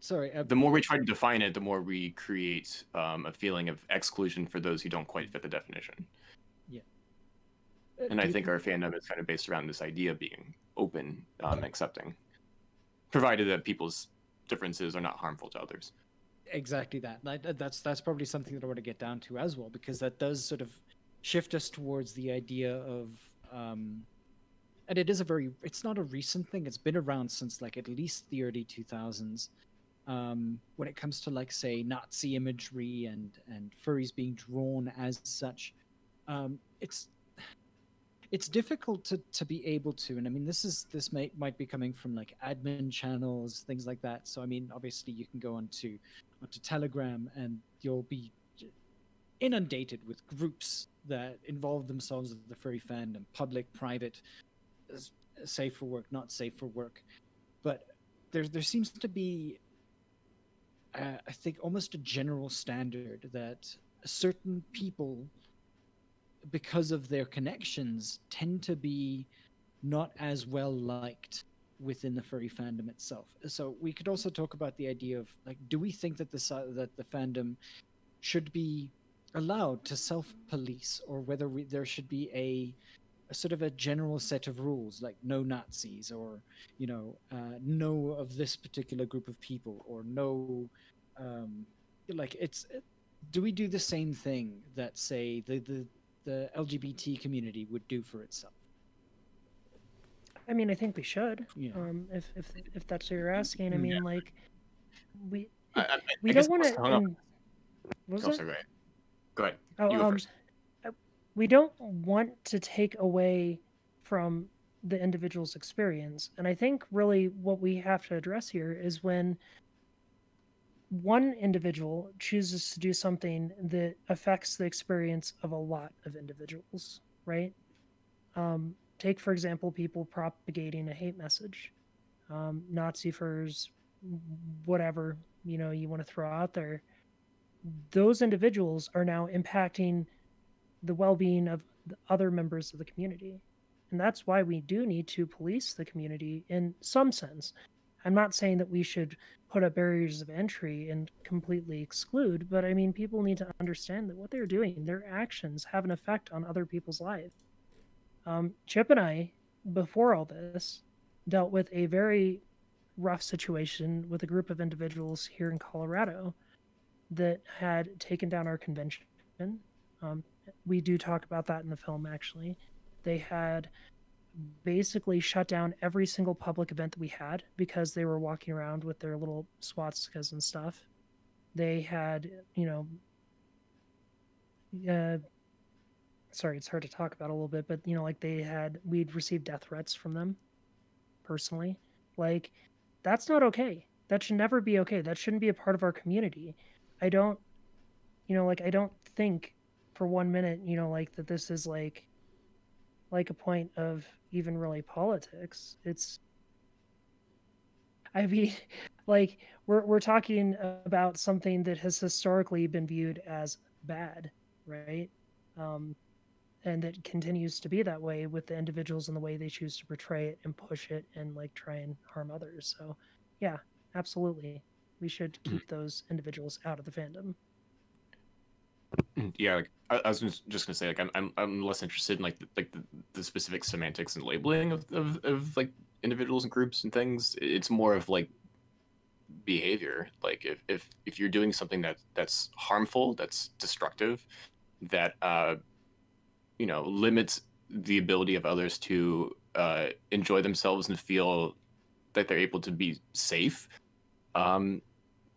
S1: sorry, uh,
S3: The more we try to define it, the more we create um, a feeling of exclusion for those who don't quite fit the definition.
S1: uh,
S3: And I think our fandom is kind of based around this idea of being open, um, accepting, provided that people's differences are not harmful to others.
S1: exactly that. That- That's that's probably something that I want to get down to as well, because that does sort of shift us towards the idea of, um, and it is a very, it's not a recent thing. It's been around since like at least the early two thousands. Um, when it comes to like say Nazi imagery and and furries being drawn as such, um, it's it's difficult to to be able to and i mean this is this may might be coming from like admin channels things like that. So i mean obviously you can go onto onto telegram and you'll be inundated with groups that involve themselves with the furry fandom public private safe for work not safe for work. But there there seems to be uh, i think almost a general standard that certain people because of their connections tend to be not as well liked within the furry fandom itself. So we could also talk about the idea of like, do we think that the that the fandom should be allowed to self-police, or whether we, there should be a, a sort of a general set of rules, like no Nazis, or you know, uh, no of this particular group of people, or no, um, like it's. Do we do the same thing that say the the the LGBT community would do for itself?
S2: I mean, I think we should.
S1: Yeah.
S2: Um, if if if that's what you're asking, I mean,
S3: yeah.
S2: like, we
S3: I, I,
S2: we
S3: I
S2: don't want
S3: I was
S2: to. What was
S3: Oh,
S2: that?
S3: sorry, go ahead. Go ahead.
S2: Oh,
S3: You go
S2: um,
S3: first.
S2: We don't want to take away from the individual's experience. And I think really what we have to address here is when one individual chooses to do something that affects the experience of a lot of individuals, right? Um, take, for example, people propagating a hate message, um, Nazi furs, whatever you know you want to throw out there. Those individuals are now impacting the well-being of the other members of the community. And that's why we do need to police the community in some sense. I'm not saying that we should put up barriers of entry and completely exclude but i mean people need to understand that what they're doing their actions have an effect on other people's lives um, chip and i before all this dealt with a very rough situation with a group of individuals here in colorado that had taken down our convention. Um, we do talk about that in the film actually. They had basically shut down every single public event that we had because they were walking around with their little swastikas and stuff. They had you know uh, sorry it's hard to talk about a little bit but you know like they had we'd received death threats from them personally. Like that's not okay. That should never be okay. That shouldn't be a part of our community. I don't you know like i don't think for one minute you know like that this is like like a point of even really politics. It's i mean like we're we're talking about something that has historically been viewed as bad right? Um and that continues to be that way with the individuals and the way they choose to portray it and push it and like try and harm others. So yeah absolutely. We should keep those individuals out of the fandom
S3: Yeah, like, I, I was just, gonna say, like, I'm, I'm, I'm less interested in like, the, like the, the specific semantics and labeling of, of, of like individuals and groups and things. It's more of like behavior. Like, if, if, if you're doing something that that's harmful, that's destructive, that uh, you know, limits the ability of others to uh, enjoy themselves and feel that they're able to be safe. Um,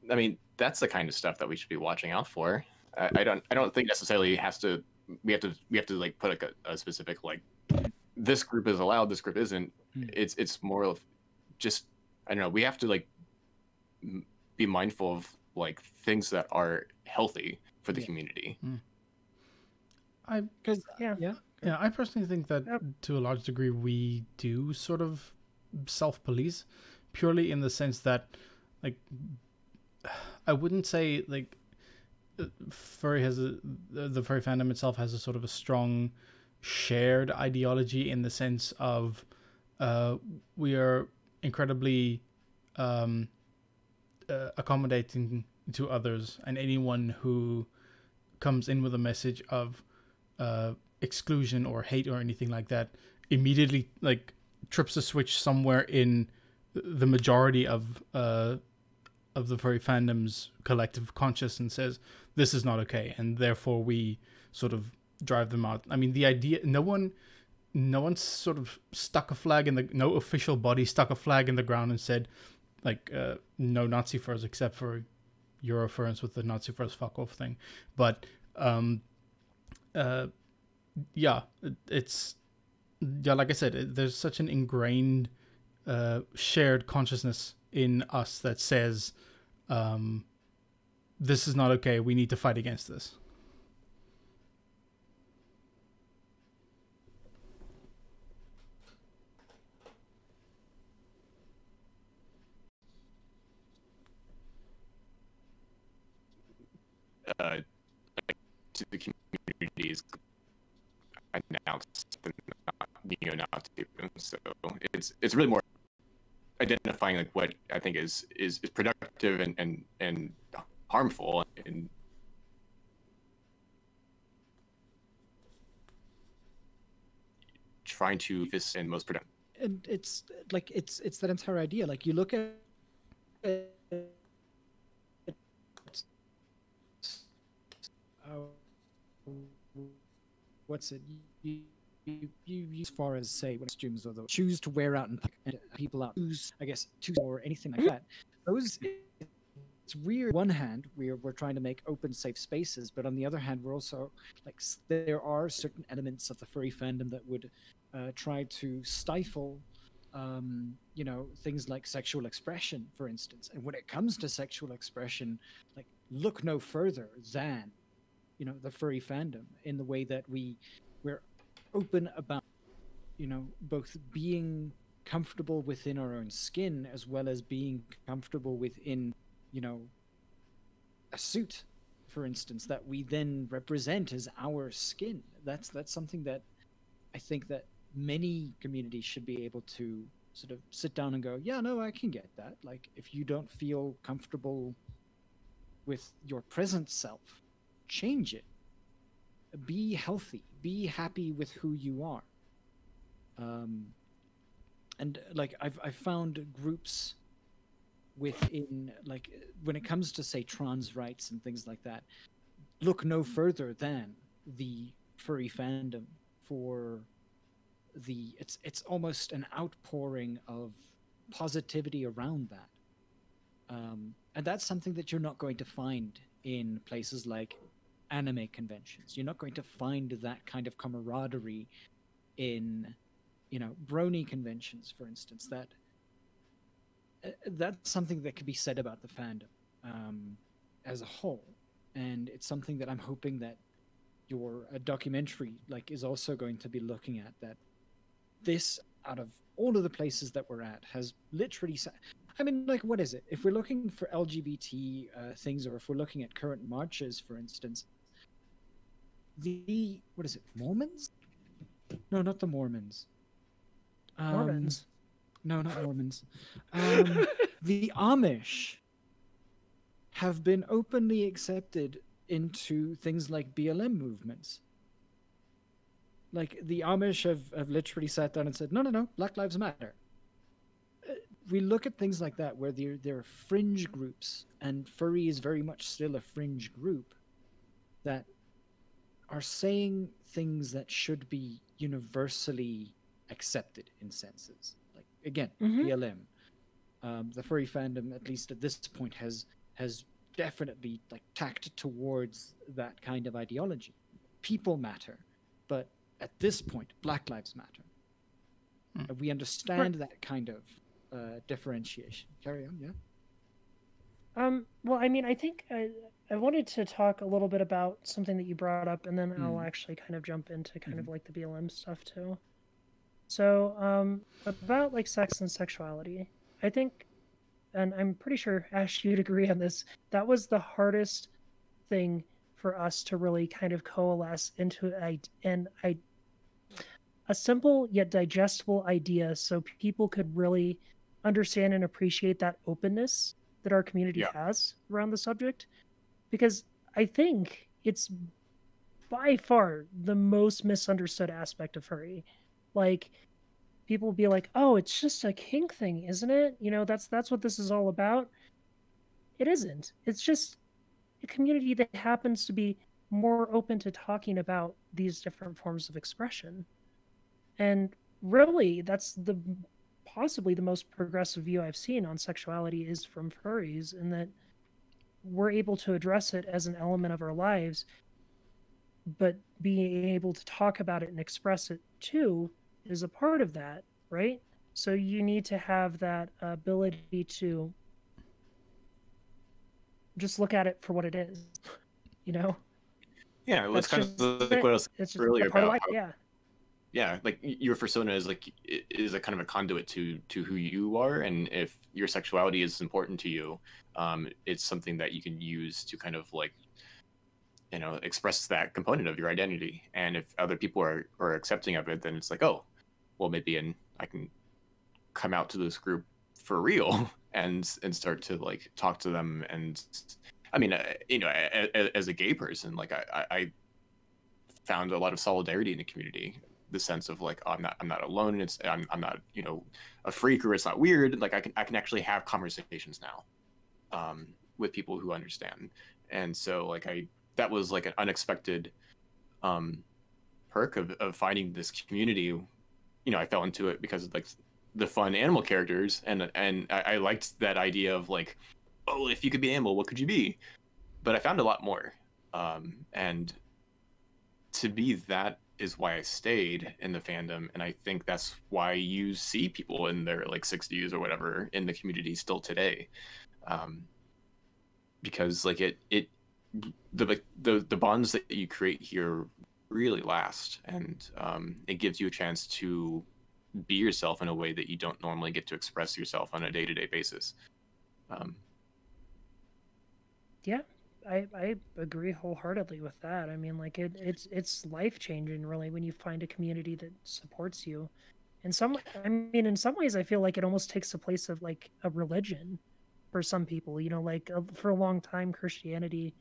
S3: I mean, that's the kind of stuff that we should be watching out for. I, I don't I don't think necessarily has to we have to we have to like put like a, a specific like this group is allowed this group isn't
S1: Hmm.
S3: it's it's more of just I don't know we have to like m- be mindful of like things that are healthy for the
S1: Yeah.
S3: community
S4: I
S1: Because
S2: Yeah.
S1: yeah,
S4: Yeah, I personally think that
S2: Yep.
S4: to a large degree we do sort of self police purely in the sense that, like, I wouldn't say like furry has a the furry fandom itself has a sort of a strong shared ideology in the sense of uh, we are incredibly um, uh, accommodating to others and anyone who comes in with a message of uh, exclusion or hate or anything like that immediately like trips a switch somewhere in the majority of uh, of the furry fandom's collective conscious and says this is not okay and therefore we sort of drive them out. I mean the idea no one no one sort of stuck a flag in the no official body stuck a flag in the ground and said like uh, no nazi furs except for Eurofurence with the nazi furs fuck off thing. But um uh yeah it's yeah like i said it, there's such an ingrained uh shared consciousness in us that says um this is not okay we need to fight against this
S3: uh, to the communities announced the neo-Nazi. So it's it's really more identifying like what I think is is, is productive and, and and harmful and trying to this and most productive.
S1: And it's like it's it's that entire idea. Like you look at what's it? You, you, you, as far as say when students or the choose to wear out and, and people out, choose I guess choose or anything like that. Those it's weird. one hand, we're we're trying to make open, safe spaces, but on the other hand, we're also like there are certain elements of the furry fandom that would uh, try to stifle um, you know, things like sexual expression, for instance. And when it comes to sexual expression, like look no further than you know the furry fandom in the way that we we're open about you know both being comfortable within our own skin as well as being comfortable within you know a suit for instance that we then represent as our skin that's that's something that i think that many communities should be able to sort of sit down and go yeah no i can get that like if you don't feel comfortable with your present self change it. Be healthy. Be happy with who you are. Um, and like I've I've found groups within like when it comes to say trans rights and things like that, look no further than the furry fandom for the it's it's almost an outpouring of positivity around that um, and that's something that you're not going to find in places like anime conventions. You're not going to find that kind of camaraderie in, you know, brony conventions, for instance. That that's something that could be said about the fandom um, as a whole, and it's something that I'm hoping that your uh, documentary like is also going to be looking at that. This out of all of the places that we're at has literally I mean, like, what is it? If we're looking for LGBT uh, things, or if we're looking at current marches, for instance, the what is it? Mormons? No, not the Mormons.
S2: Um, Mormons.
S1: No, not Mormons. Um, the Amish have been openly accepted into things like BLM movements. Like the Amish have, have literally sat down and said, no, no, no, Black Lives Matter. Uh, we look at things like that where there, there are fringe groups, and furry is very much still a fringe group that are saying things that should be universally accepted in senses. Again, mm-hmm. BLM, um, the furry fandom, at least at this point, has has definitely like tacked towards that kind of ideology. People matter, but at this point, Black Lives Matter. Mm. We understand right. that kind of uh, differentiation. Carry on, yeah.
S2: Um, well, I mean, I think I, I wanted to talk a little bit about something that you brought up, and then mm. I'll actually kind of jump into kind mm. of mm-hmm. like the BLM stuff too. So, um, about like sex and sexuality, I think and I'm pretty sure Ash, you'd agree on this. That was the hardest thing for us to really kind of coalesce into a, an I, a simple yet digestible idea, so people could really understand and appreciate that openness that our community yeah. has around the subject. Because I think it's by far the most misunderstood aspect of furry. Like people will be like, "Oh, it's just a kink thing, isn't it?" You know, that's that's what this is all about. It isn't. It's just a community that happens to be more open to talking about these different forms of expression. And really, that's the possibly the most progressive view I've seen on sexuality is from furries, in that we're able to address it as an element of our lives, but being able to talk about it and express it too is a part of that, right? So you need to have that ability to just look at it for what it is, you know?
S3: Yeah, well, it's kind of like what I was it's earlier about. Life,
S2: yeah.
S3: Yeah, like your persona is like is a kind of a conduit to to who you are, and if your sexuality is important to you, um, it's something that you can use to kind of like you know express that component of your identity and if other people are are accepting of it then it's like oh well maybe and i can come out to this group for real and and start to like talk to them and i mean uh, you know as, a gay person like I, I found a lot of solidarity in the community. The sense of like oh, i'm not i'm not alone. And it's I'm, I'm not you know a freak or it's not weird. Like i can i can actually have conversations now um with people who understand. And so like i that was like an unexpected um, perk of, of finding this community. You know, I fell into it because of like the fun animal characters, and and I, I liked that idea of like, oh, if you could be an animal, what could you be? But I found a lot more, um, and to be that is why I stayed in the fandom, and I think that's why you see people in their like 60s or whatever in the community still today, um, because like it it the the the bonds that you create here really last, and um, it gives you a chance to be yourself in a way that you don't normally get to express yourself on a day to day basis. Um,
S2: yeah, I I agree wholeheartedly with that. I mean, like it it's it's life changing really when you find a community that supports you. In some, I mean, in some ways, I feel like it almost takes the place of like a religion for some people. You know, like uh, for a long time, Christianity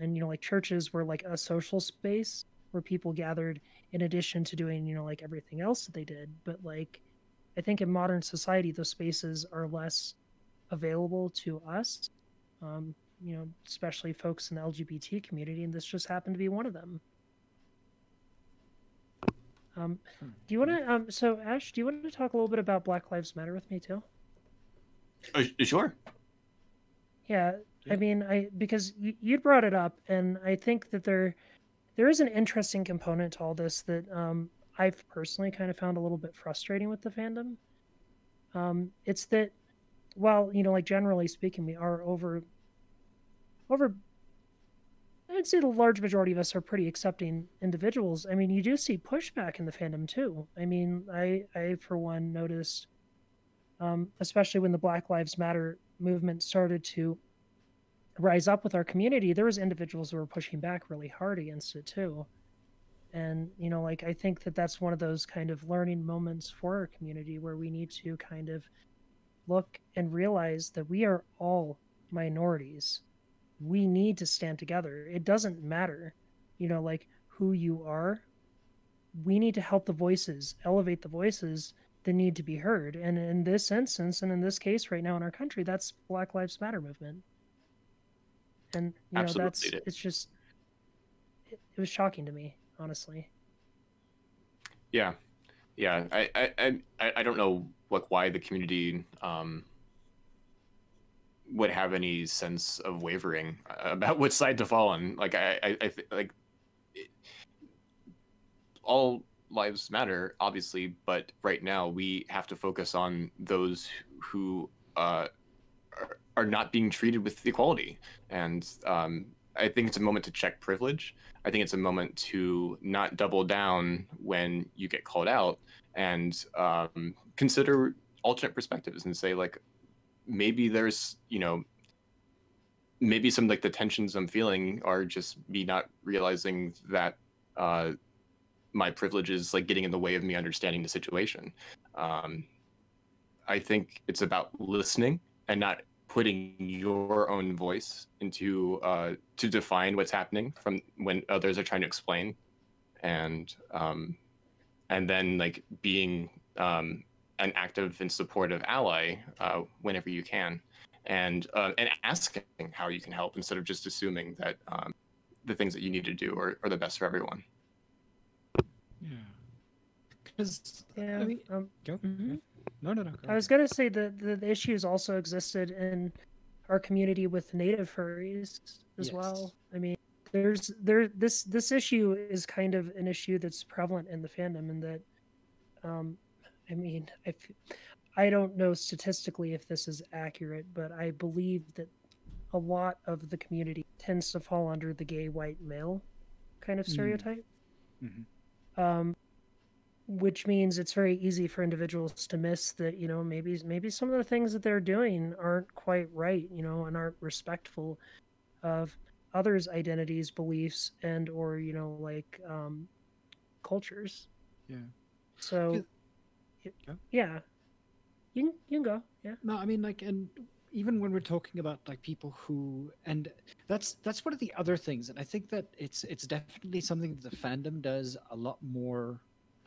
S2: and you know like churches were like a social space where people gathered in addition to doing you know like everything else that they did. But like i think in modern society those spaces are less available to us um, you know especially folks in the lgbt community and this just happened to be one of them. Um, do you want to um, so ash do you want to talk a little bit about black lives matter with me too?
S3: Uh, sure.
S2: Yeah I mean, I because you, you brought it up, and I think that there there is an interesting component to all this that um, I've personally kind of found a little bit frustrating with the fandom. Um, it's that while you know, like generally speaking, we are over over. I'd say the large majority of us are pretty accepting individuals. I mean, you do see pushback in the fandom too. I mean, I I for one noticed, um, especially when the Black Lives Matter movement started to rise up with our community, there was individuals who were pushing back really hard against it too. And you know, like I think that that's one of those kind of learning moments for our community where we need to kind of look and realize that we are all minorities. We need to stand together. It doesn't matter, you know, like who you are. We need to help the voices, elevate the voices that need to be heard. And in this instance, and in this case right now in our country, that's Black Lives Matter movement and you know that's it's just it, it, was shocking to me honestly.
S3: Yeah. Yeah i i i, I don't know like why the community um would have any sense of wavering about which side to fall on. Like i i, I like it, all lives matter obviously but right now we have to focus on those who uh are not being treated with equality. And um, I think it's a moment to check privilege. I think it's a moment to not double down when you get called out and um, consider alternate perspectives and say like, maybe there's you know maybe some like the tensions i'm feeling are just me not realizing that uh my is like getting in the way of me understanding the situation um i think it's about listening and not putting your own voice into uh to define what's happening from when others are trying to explain and um and then like being um an active and supportive ally uh, whenever you can, and uh, and asking how you can help instead of just assuming that um, the things that you need to do are, are the best for everyone.
S1: Yeah. Because
S2: Yeah.
S1: I mean,
S2: um,
S1: go.
S2: mhm.
S1: No, no, no.
S2: I was gonna say that the, the issues also existed in our community with native furries as
S1: Yes.
S2: well. I mean, there's there this this issue is kind of an issue that's prevalent in the fandom, and that, um, I mean, I I don't know statistically if this is accurate, but I believe that a lot of the community tends to fall under the gay white male kind of
S1: Mm.
S2: stereotype.
S1: Mhm.
S2: Um, which means it's very easy for individuals to miss that you know maybe maybe some of the things that they're doing aren't quite right you know and aren't respectful of others identities beliefs and or you know like um cultures
S1: Yeah.
S2: so
S1: Feel-
S2: y-
S1: Go.
S2: yeah you can, you can go yeah
S1: No, I mean like, and even when we're talking about like people who, and that's that's one of the other things, and I think that it's it's definitely something that the fandom does a lot more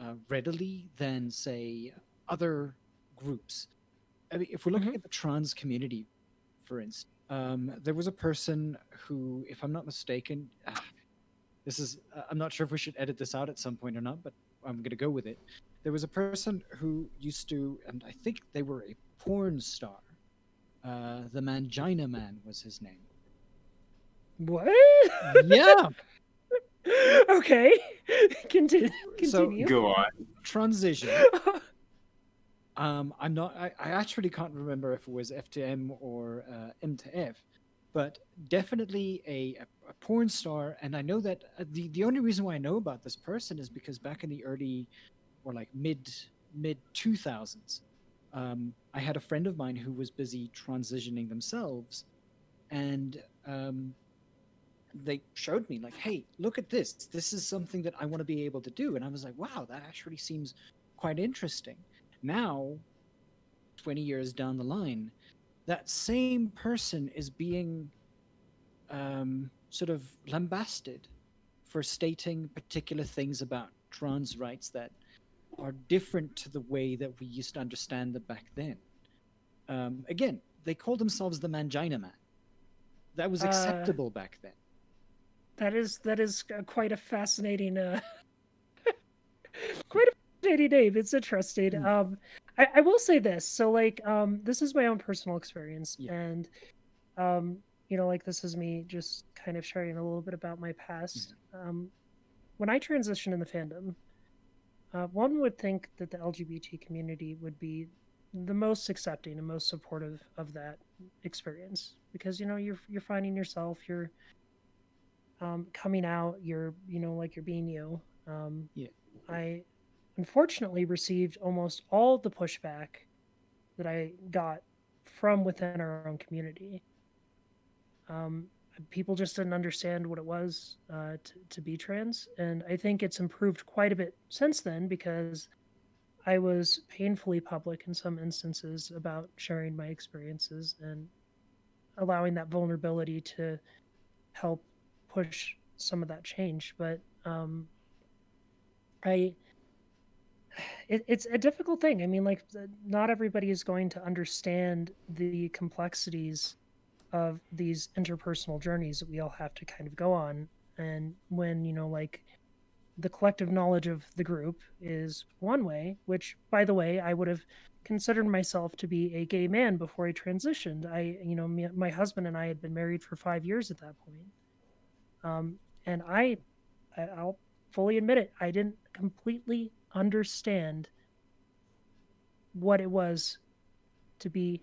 S1: uh, readily than say other groups. I mean, if we're looking
S2: Mhm.
S1: at the trans community, for instance, um, there was a person who, if I'm not mistaken, ah, this is uh, I'm not sure if we should edit this out at some point or not, but I'm gonna go with it. There was a person who used to, and I think they were a porn star. Uh, the Mangina Man was his name.
S2: what
S1: Yeah.
S2: okay continue
S1: So-
S3: Go on.
S1: Transition. Um, I'm not. I, I actually can't remember if it was F to M or uh, M to F, but definitely a, a, a porn star. And I know that uh, the the only reason why I know about this person is because back in the early, or like mid mid two thousands, um, I had a friend of mine who was busy transitioning themselves, and um, they showed me like, "Hey, look at this. This is something that I want to be able to do." And I was like, "Wow, that actually seems quite interesting." Now, 20 years down the line, that same person is being um, sort of lambasted for stating particular things about trans rights that are different to the way that we used to understand them back then. Um, again, they called themselves the Mangina Man. That was
S2: Uh,
S1: acceptable back then.
S2: That is that is quite a fascinating, uh, quite a fascinating name. It's interesting.
S1: Mm.
S2: Um, I, I will say this. So, like, um, this is my own personal experience,
S1: Yeah.
S2: and um, you know, like this is me just kind of sharing a little bit about my past. Um, when I transitioned in the fandom, uh, one would think that the LGBT community would be the most accepting and most supportive of that experience because you know you're you're finding yourself, you're um, coming out, you're you know like you're being you. Um,
S1: Yeah.
S2: I unfortunately received almost all the pushback that I got from within our own community. Um, people just didn't understand what it was uh, to, to be trans, and I think it's improved quite a bit since then because I was painfully public in some instances about sharing my experiences and allowing that vulnerability to help push some of that change. But um, I, it, it's a difficult thing. I mean, like, not everybody is going to understand the complexities of these interpersonal journeys that we all have to kind of go on. And when, you know, like, the collective knowledge of the group is one way, which, by the way, I would have considered myself to be a gay man before I transitioned. I, you know, me, my husband and I had been married for five years at that point. Um, and I, I'll fully admit it, I didn't completely understand what it was to be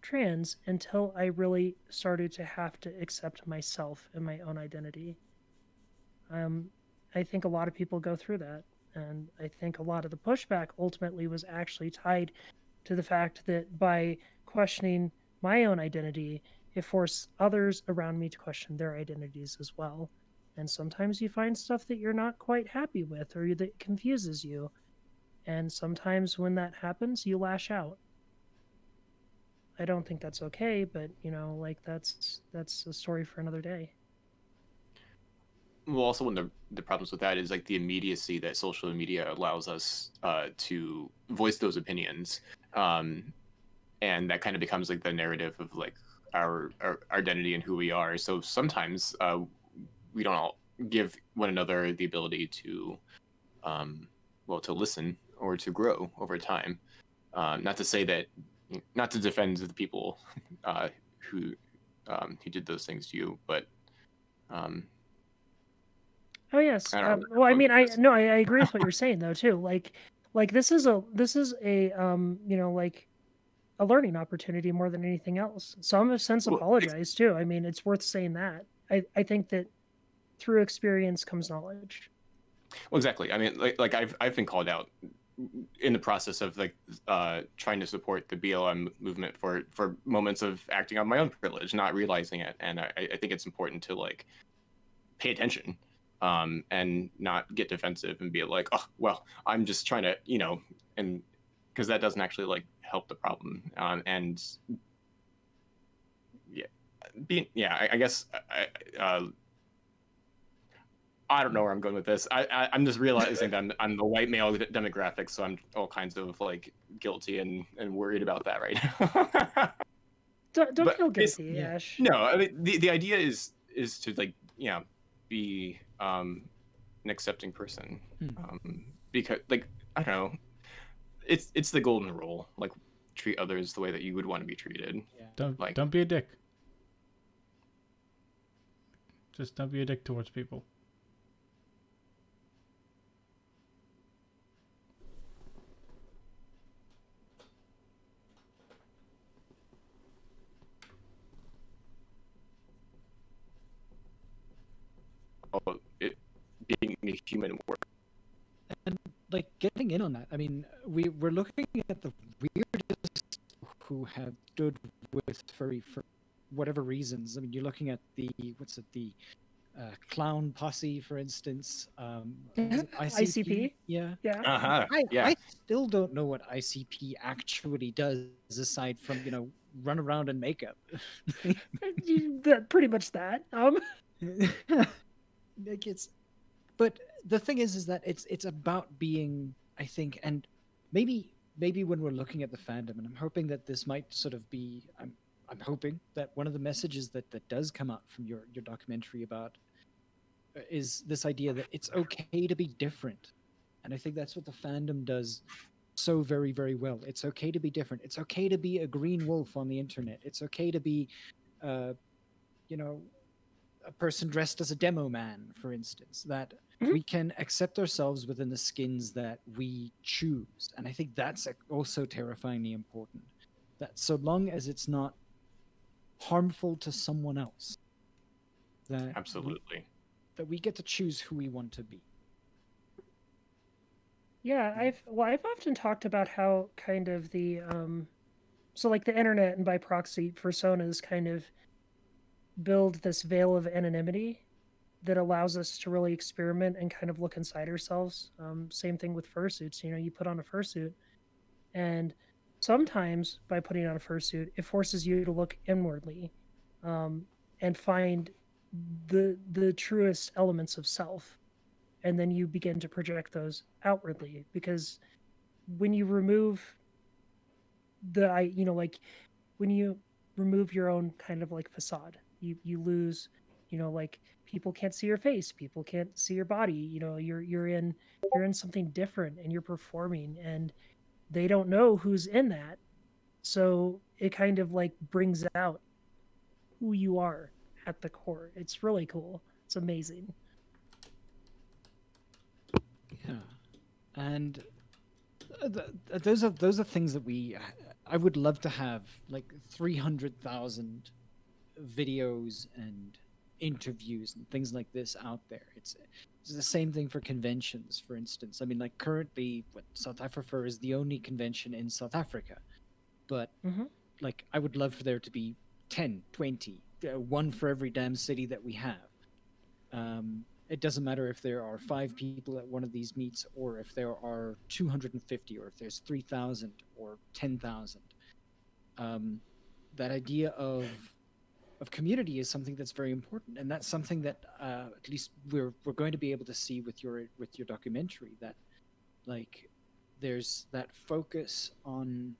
S2: trans until I really started to have to accept myself and my own identity. Um, I think a lot of people go through that. And I think a lot of the pushback ultimately was actually tied to the fact that by questioning my own identity, it forces others around me to question their identities as well. And sometimes you find stuff that you're not quite happy with or that confuses you. And sometimes when that happens, you lash out. I don't think that's okay, but you know, like that's that's a story for another day.
S3: Well, also one of the, the problems with that is like the immediacy that social media allows us uh, to voice those opinions, um, and that kind of becomes like the narrative of like our, our identity and who we are. So sometimes uh, we don't all give one another the ability to, um, well, to listen or to grow over time. Um, not to say that, not to defend the people uh, who um, who did those things to you, but um,
S2: oh yes.
S3: I
S2: Um, well, I mean, I no, I, I agree with what you're saying though too. Like, like this is a this is a um, you know, like a learning opportunity more than anything else. So I'm a sense
S3: Well,
S2: apologize too. I mean, it's worth saying that. I I think that through experience comes knowledge.
S3: Well, exactly. I mean, like, like I've I've been called out in the process of like uh, trying to support the BLM movement for for moments of acting on my own privilege, not realizing it, and I, I think it's important to like pay attention um, and not get defensive and be like, oh, well, I'm just trying to, you know, and because that doesn't actually like help the problem. Um, and yeah, being yeah, I, I guess I, I, uh, I don't know where I'm going with this. I, I I'm just realizing that I'm, I'm the white male demographic, so I'm all kinds of like guilty and and worried about that right now.
S2: Don't, don't feel
S3: it's-
S2: guilty,
S1: yeah.
S2: Ash.
S3: no, I mean the the idea is is to like you know be um an accepting person
S1: Hmm.
S3: um because like I don't know it's it's the golden rule like treat others the way that you would want to be treated.
S4: Don't
S3: Like-
S4: don't be a dick. Just don't be a dick towards people.
S3: Oh, It being a human work.
S1: Like getting in on that. I mean, we we're looking at the weirdest who have stood with furry for whatever reasons. I mean, you're looking at the what's it the uh, clown posse, for instance. Um, is it
S2: ICP?
S1: Yeah.
S2: Yeah.
S3: Uh-huh.
S1: I,
S3: yeah.
S1: I still don't know what ICP actually does aside from you know run around in makeup.
S2: You- pretty much that. Um,
S1: like it's but the thing is is that it's it's about being i think and maybe maybe when we're looking at the fandom and i'm hoping that this might sort of be i'm i'm hoping that one of the messages that that does come out from your your documentary about uh, is this idea that it's okay to be different. And i think that's what the fandom does so very very well. It's okay to be different. It's okay to be a green wolf on the internet. It's okay to be uh you know a person dressed as a demo man, for instance, that
S2: Mhm.
S1: we can accept ourselves within the skins that we choose. And I think that's also terrifyingly important. That so long as it's not harmful to someone else, that we-
S3: Absolutely.
S1: that we get to choose who we want to be.
S2: Yeah, I've well, I've often talked about how kind of the um, so like the internet and by proxy personas kind of build this veil of anonymity that allows us to really experiment and kind of look inside ourselves. Um, same thing with fursuits. You know, you put on a fursuit, and sometimes by putting on a fursuit, it forces you to look inwardly um, and find the the truest elements of self and then you begin to project those outwardly because when you remove the i you know like when you remove your own kind of like facade you you lose you know like people can't see your face people can't see your body you know you're you're in you're in something different and you're performing and they don't know who's in that. So it kind of like brings out who you are at the core. It's really cool. It's amazing.
S1: Yeah, and uh, th- th- those are those are things that we. I would love to have like three hundred thousand videos and interviews and things like this out there. It's it's the same thing for conventions, for instance. I mean, like currently, what South Africa is the only convention in South Africa. but
S2: Mhm.
S1: like I would love for there to be 10, 20, uh, one for every damn city that we have. Um, it doesn't matter if there are five people at one of these meets or if there are 250 or if there's 3,000 or 10,000. Um, that idea of of community is something that's very important, and that's something that uh, at least we're we're going to be able to see with your with your documentary. That like there's that focus on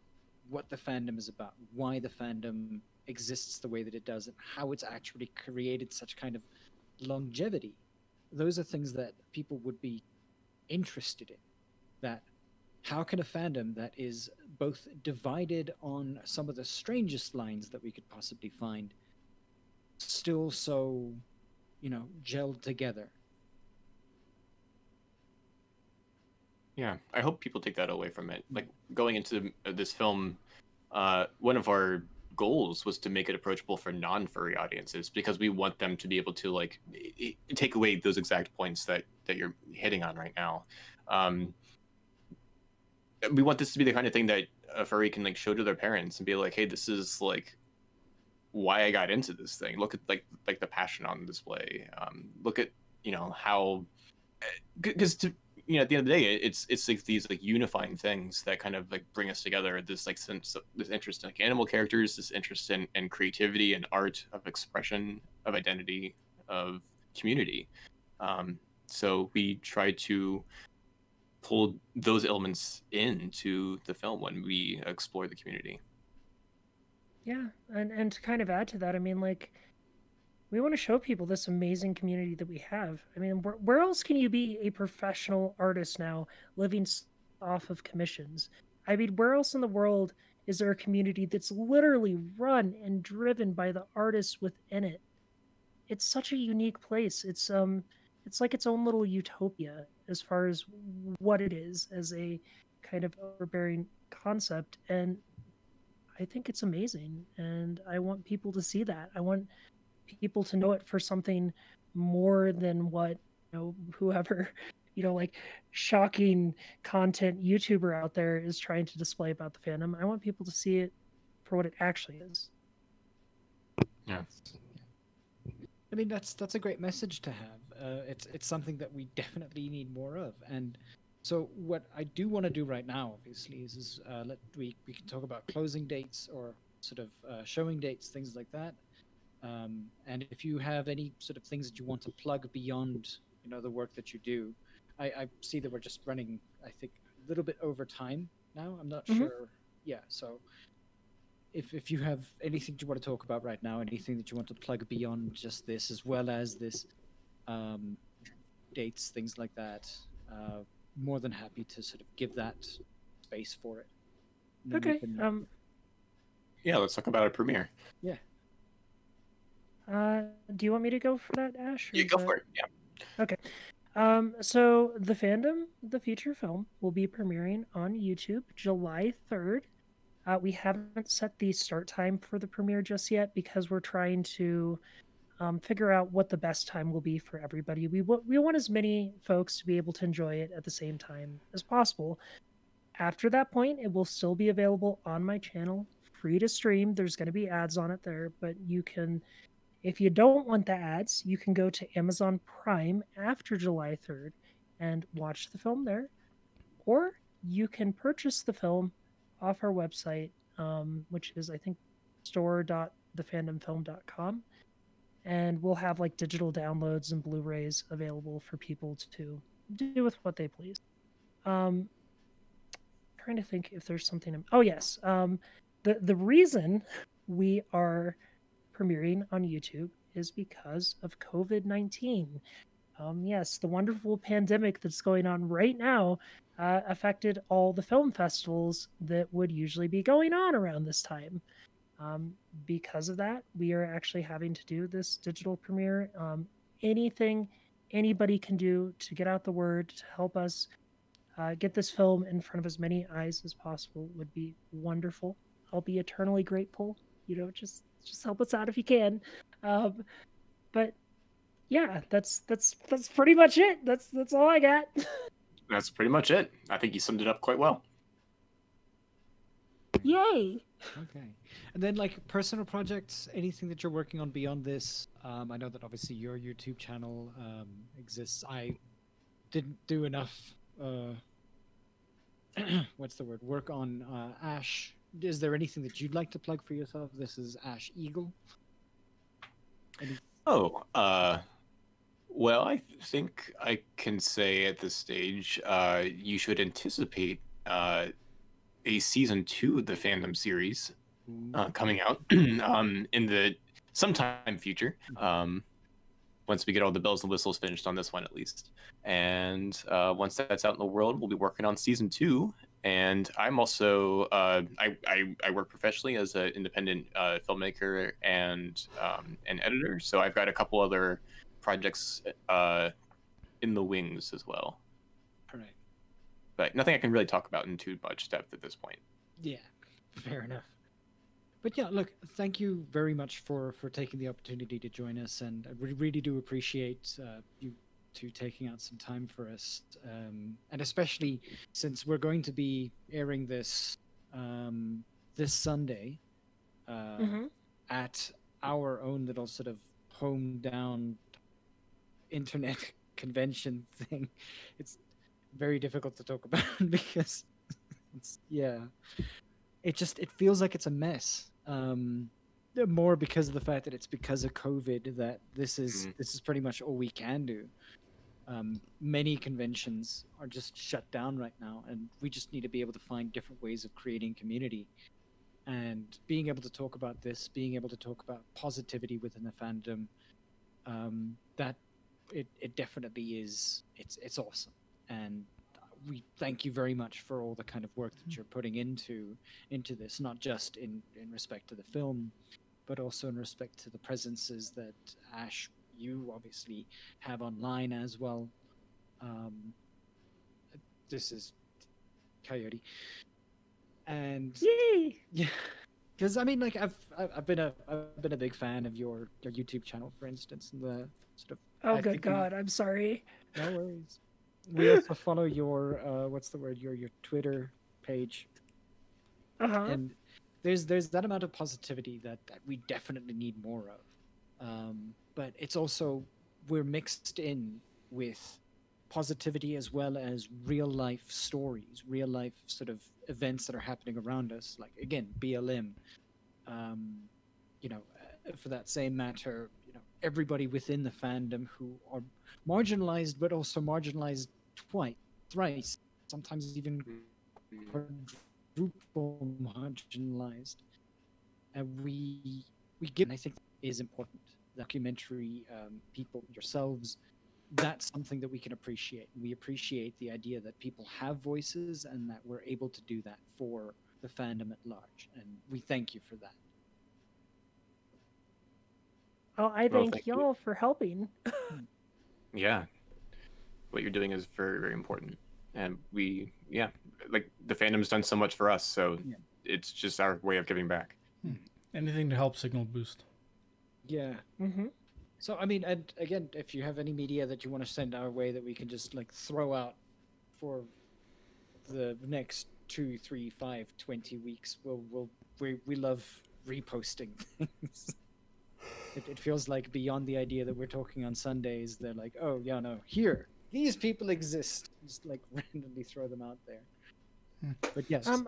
S1: what the fandom is about, why the fandom exists the way that it does, and how it's actually created such kind of longevity. Those are things that people would be interested in. That how can a fandom that is both divided on some of the strangest lines that we could possibly find still so you know gelled together
S3: Yeah, I hope people take that away from it. Like going into this film, uh, one of our goals was to make it approachable for non-furry audiences because we want them to be able to like take away those exact points that that you're hitting on right now. Um, we want this to be the kind of thing that a furry can like show to their parents and be like, "Hey, this is like why I got into this thing. Look at like like the passion on display. Um, look at you know how because to you know at the end of the day it's it's like these like unifying things that kind of like bring us together this like sense of this interest in like animal characters this interest in, in creativity and art of expression of identity of community um, so we try to pull those elements into the film when we explore the community
S2: Yeah, and and to kind of add to that, I mean, like, we want to show people this amazing community that we have. I mean, where, where else can you be a professional artist now, living off of commissions? I mean, where else in the world is there a community that's literally run and driven by the artists within it? It's such a unique place. It's um, it's like its own little utopia as far as what it is as a kind of overbearing concept, and I think it's amazing, and I want people to see that. I want people to know it for something more than what you know whoever you know like shocking content YouTuber out there is trying to display about the fandom. I want people to see it for what it actually is.
S3: yeah
S1: I mean, that's that's a great message to have. Uh, it's it's something that we definitely need more of. And so, what I do want to do right now, obviously, is, is uh, let we we can talk about closing dates or sort of uh, showing dates, things like that. Um, and if you have any sort of things that you want to plug beyond, you know, the work that you do, I, I see that we're just running, I think, a little bit over time now. I'm not
S2: Mhm.
S1: sure. Yeah, so if if you have anything you want to talk about right now, anything that you want to plug beyond just this, as well as this, um, dates, things like that, uh, more than happy to sort of give that space for it. And then we
S2: Okay.
S1: can-
S2: Um.
S3: yeah let's talk about a premiere Yeah.
S2: Uh. Do you want me to go for that, Ash? or
S3: you go
S2: that-
S3: for it yeah Okay.
S2: Um, so the fandom, the feature film, will be premiering on YouTube July 3rd. Uh, we haven't set the start time for the premiere just yet because we're trying to um, figure out what the best time will be for everybody. We, wa- we want as many folks to be able to enjoy it at the same time as possible. After that point, it will still be available on my channel, free to stream. There's going to be ads on it there, but you can if you don't want the ads, you can go to Amazon Prime after July 3rd and watch the film there. Or you can purchase the film off our website, um, which is, I think, store.thefandomfilm.com. And we'll have like digital downloads and Blu rays available for people to do with what they please. Um, trying to think if there's something. Oh, yes. Um, the, the reason we are premiering on YouTube is because of COVID 19. Um, yes, the wonderful pandemic that's going on right now uh, affected all the film festivals that would usually be going on around this time. Um, because of that, we are actually having to do this digital premiere. Um, anything anybody can do to get out the word to help us uh, get this film in front of as many eyes as possible would be wonderful. I'll be eternally grateful. You know, just just help us out if you can. Um, but yeah, that's that's that's pretty much it. That's that's all I got.
S3: that's pretty much it i think you summed it up quite well
S2: Yay!
S1: Okay. And then like personal projects, anything that you're working on beyond this? Um, I know that obviously your YouTube channel um, exists. I didn't do enough. Uh, what's the word? Work on uh, Ash. Is there anything that you'd like to plug for yourself? This is Ash Eagle. Any...
S3: Oh, uh, well, I think I can say at this stage, uh, you should anticipate uh, a season two of the fandom series uh, coming out um, in the sometime future. Um, once we get all the bells and whistles finished on this one, at least, and uh, once that's out in the world, we'll be working on season two. And I'm also uh, I, I, I work professionally as an independent uh, filmmaker and um, an editor, so I've got a couple other projects uh, in the wings as well.
S1: All right.
S3: But nothing I can really talk about in too much depth at this point.
S1: Yeah, fair enough. But yeah, look, thank you very much for for taking the opportunity to join us, and we really do appreciate uh, you two taking out some time for us, um, and especially since we're going to be airing this um, this Sunday uh,
S2: Mhm.
S1: at our own little sort of home down internet convention thing. It's very difficult to talk about because it's yeah. It just it feels like it's a mess um more because of the fact that it's because of covid that this is
S3: Mhm.
S1: this is pretty much all we can do. Um many conventions are just shut down right now and we just need to be able to find different ways of creating community. And being able to talk about this being able to talk about positivity within the fandom um that it, it definitely is it's it's awesome and we thank you very much for all the kind of work that you're putting into into this not just in in respect to the film but also in respect to the presences that ash you obviously have online as well um this is coyote and
S2: Yay!
S1: yeah because i mean like i've I've been a i've been a big fan of your your youtube channel for instance and the sort of
S2: Oh,
S1: I
S2: good God! I'm sorry.
S1: no worries. We also follow your uh, what's the word? Your your Twitter page,
S2: Uh huh.
S1: and there's there's that amount of positivity that, that we definitely need more of. Um, but it's also we're mixed in with positivity as well as real life stories, real life sort of events that are happening around us. Like again, BLM. Um, you know, uh, for that same matter, everybody within the fandom who are marginalized, but also marginalized twice, thrice, sometimes even quadruple marginalized. And we we give, I think is important. Documentary um, people, yourselves, that's something that we can appreciate. We appreciate the idea that people have voices and that we're able to do that for the fandom at large. And we thank you for that.
S2: Well, I
S3: Well,
S2: thank,
S3: thank you.
S2: y'all for helping.
S3: Yeah, what you're doing is very very important, and we yeah like the fandom's done so much for us, so
S1: Yeah.
S3: it's just our way of giving back.
S4: Anything to help signal boost.
S1: Yeah.
S2: hmm
S1: So I mean, and again, if you have any media that you want to send our way that we can just like throw out for the next two, three, five, twenty weeks, we'll we'll we we love reposting things. It, it feels like beyond the idea that we're talking on Sundays, they're like, oh yeah, no, here these people exist. Just like randomly throw them out there.
S4: Hmm.
S1: But yes,
S2: Um,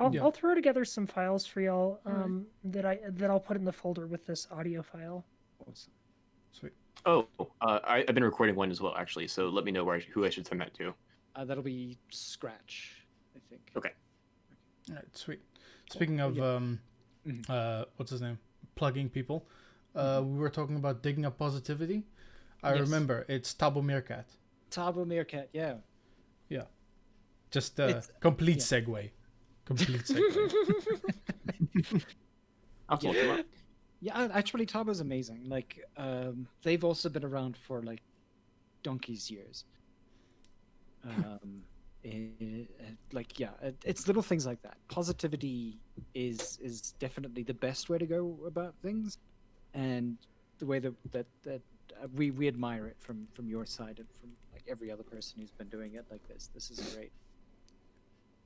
S2: I'll,
S4: Yeah.
S2: I'll throw together some files for y'all
S1: Alright.
S2: um, that I that I'll put in the folder with this audio file.
S1: awesome.
S4: Sweet.
S3: Oh, uh, I, I've been recording one as well actually, so let me know where I, who I should send that to.
S1: Uh, that'll be Scratch, I think.
S3: Okay.
S4: All right, sweet. Speaking of
S1: Yeah.
S4: um,
S1: Mhm.
S4: uh, what's his name? Plugging people. Uh, we were talking about digging up positivity. I
S1: Yes.
S4: remember it's Tabo Meerkat.
S1: Tabo Meerkat, yeah. Yeah.
S4: Just a
S1: It's-
S4: complete
S1: yeah.
S4: segue. Complete segue.
S3: I'll have to look.
S1: Yeah, a- actually, Tabo's amazing. Like, um, they've also been around for like donkey's years. Um, eh, like, yeah, it, it's little things like that. Positivity is is definitely the best way to go about things, and the way that that that uh, we we admire it from from your side and from like every other person who's been doing it like this. This is great.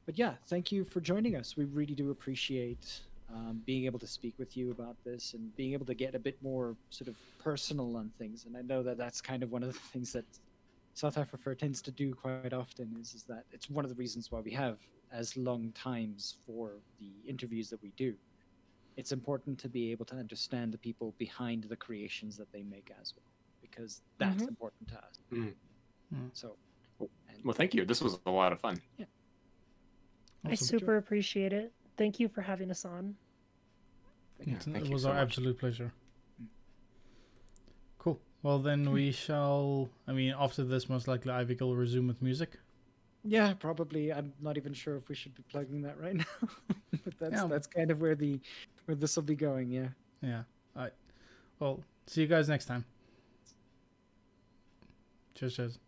S1: but yeah, thank you for joining us. We really do appreciate um, being able to speak with you about this and being able to get a bit more sort of personal on things. And I know that that's kind of one of the things that South Africa tends to do quite often is, is that it's one of the reasons why we have as long times for the interviews that we do. It's important to be able to understand the people behind the creations that they make as well, because that's
S2: Mhm.
S1: important to us.
S3: Mm.
S4: Mm.
S1: So, and
S3: Well, thank you. This was a lot of fun.
S2: I
S4: Awesome.
S2: super appreciate it. Thank you for having us on.
S3: Yeah,
S4: It's-
S3: thank
S4: it
S3: you
S4: was
S3: so
S4: our
S3: much.
S4: absolute pleasure.
S1: Mm.
S4: Cool. Well, then we shall. I mean, after this, most likely Ivy will resume with music.
S1: Yeah, probably. I'm not even sure if we should be plugging that right now, but that's
S4: Yeah.
S1: that's kind of where the where this will be going. Yeah.
S4: Yeah. All right. Well, see you guys next time. Cheers, cheers.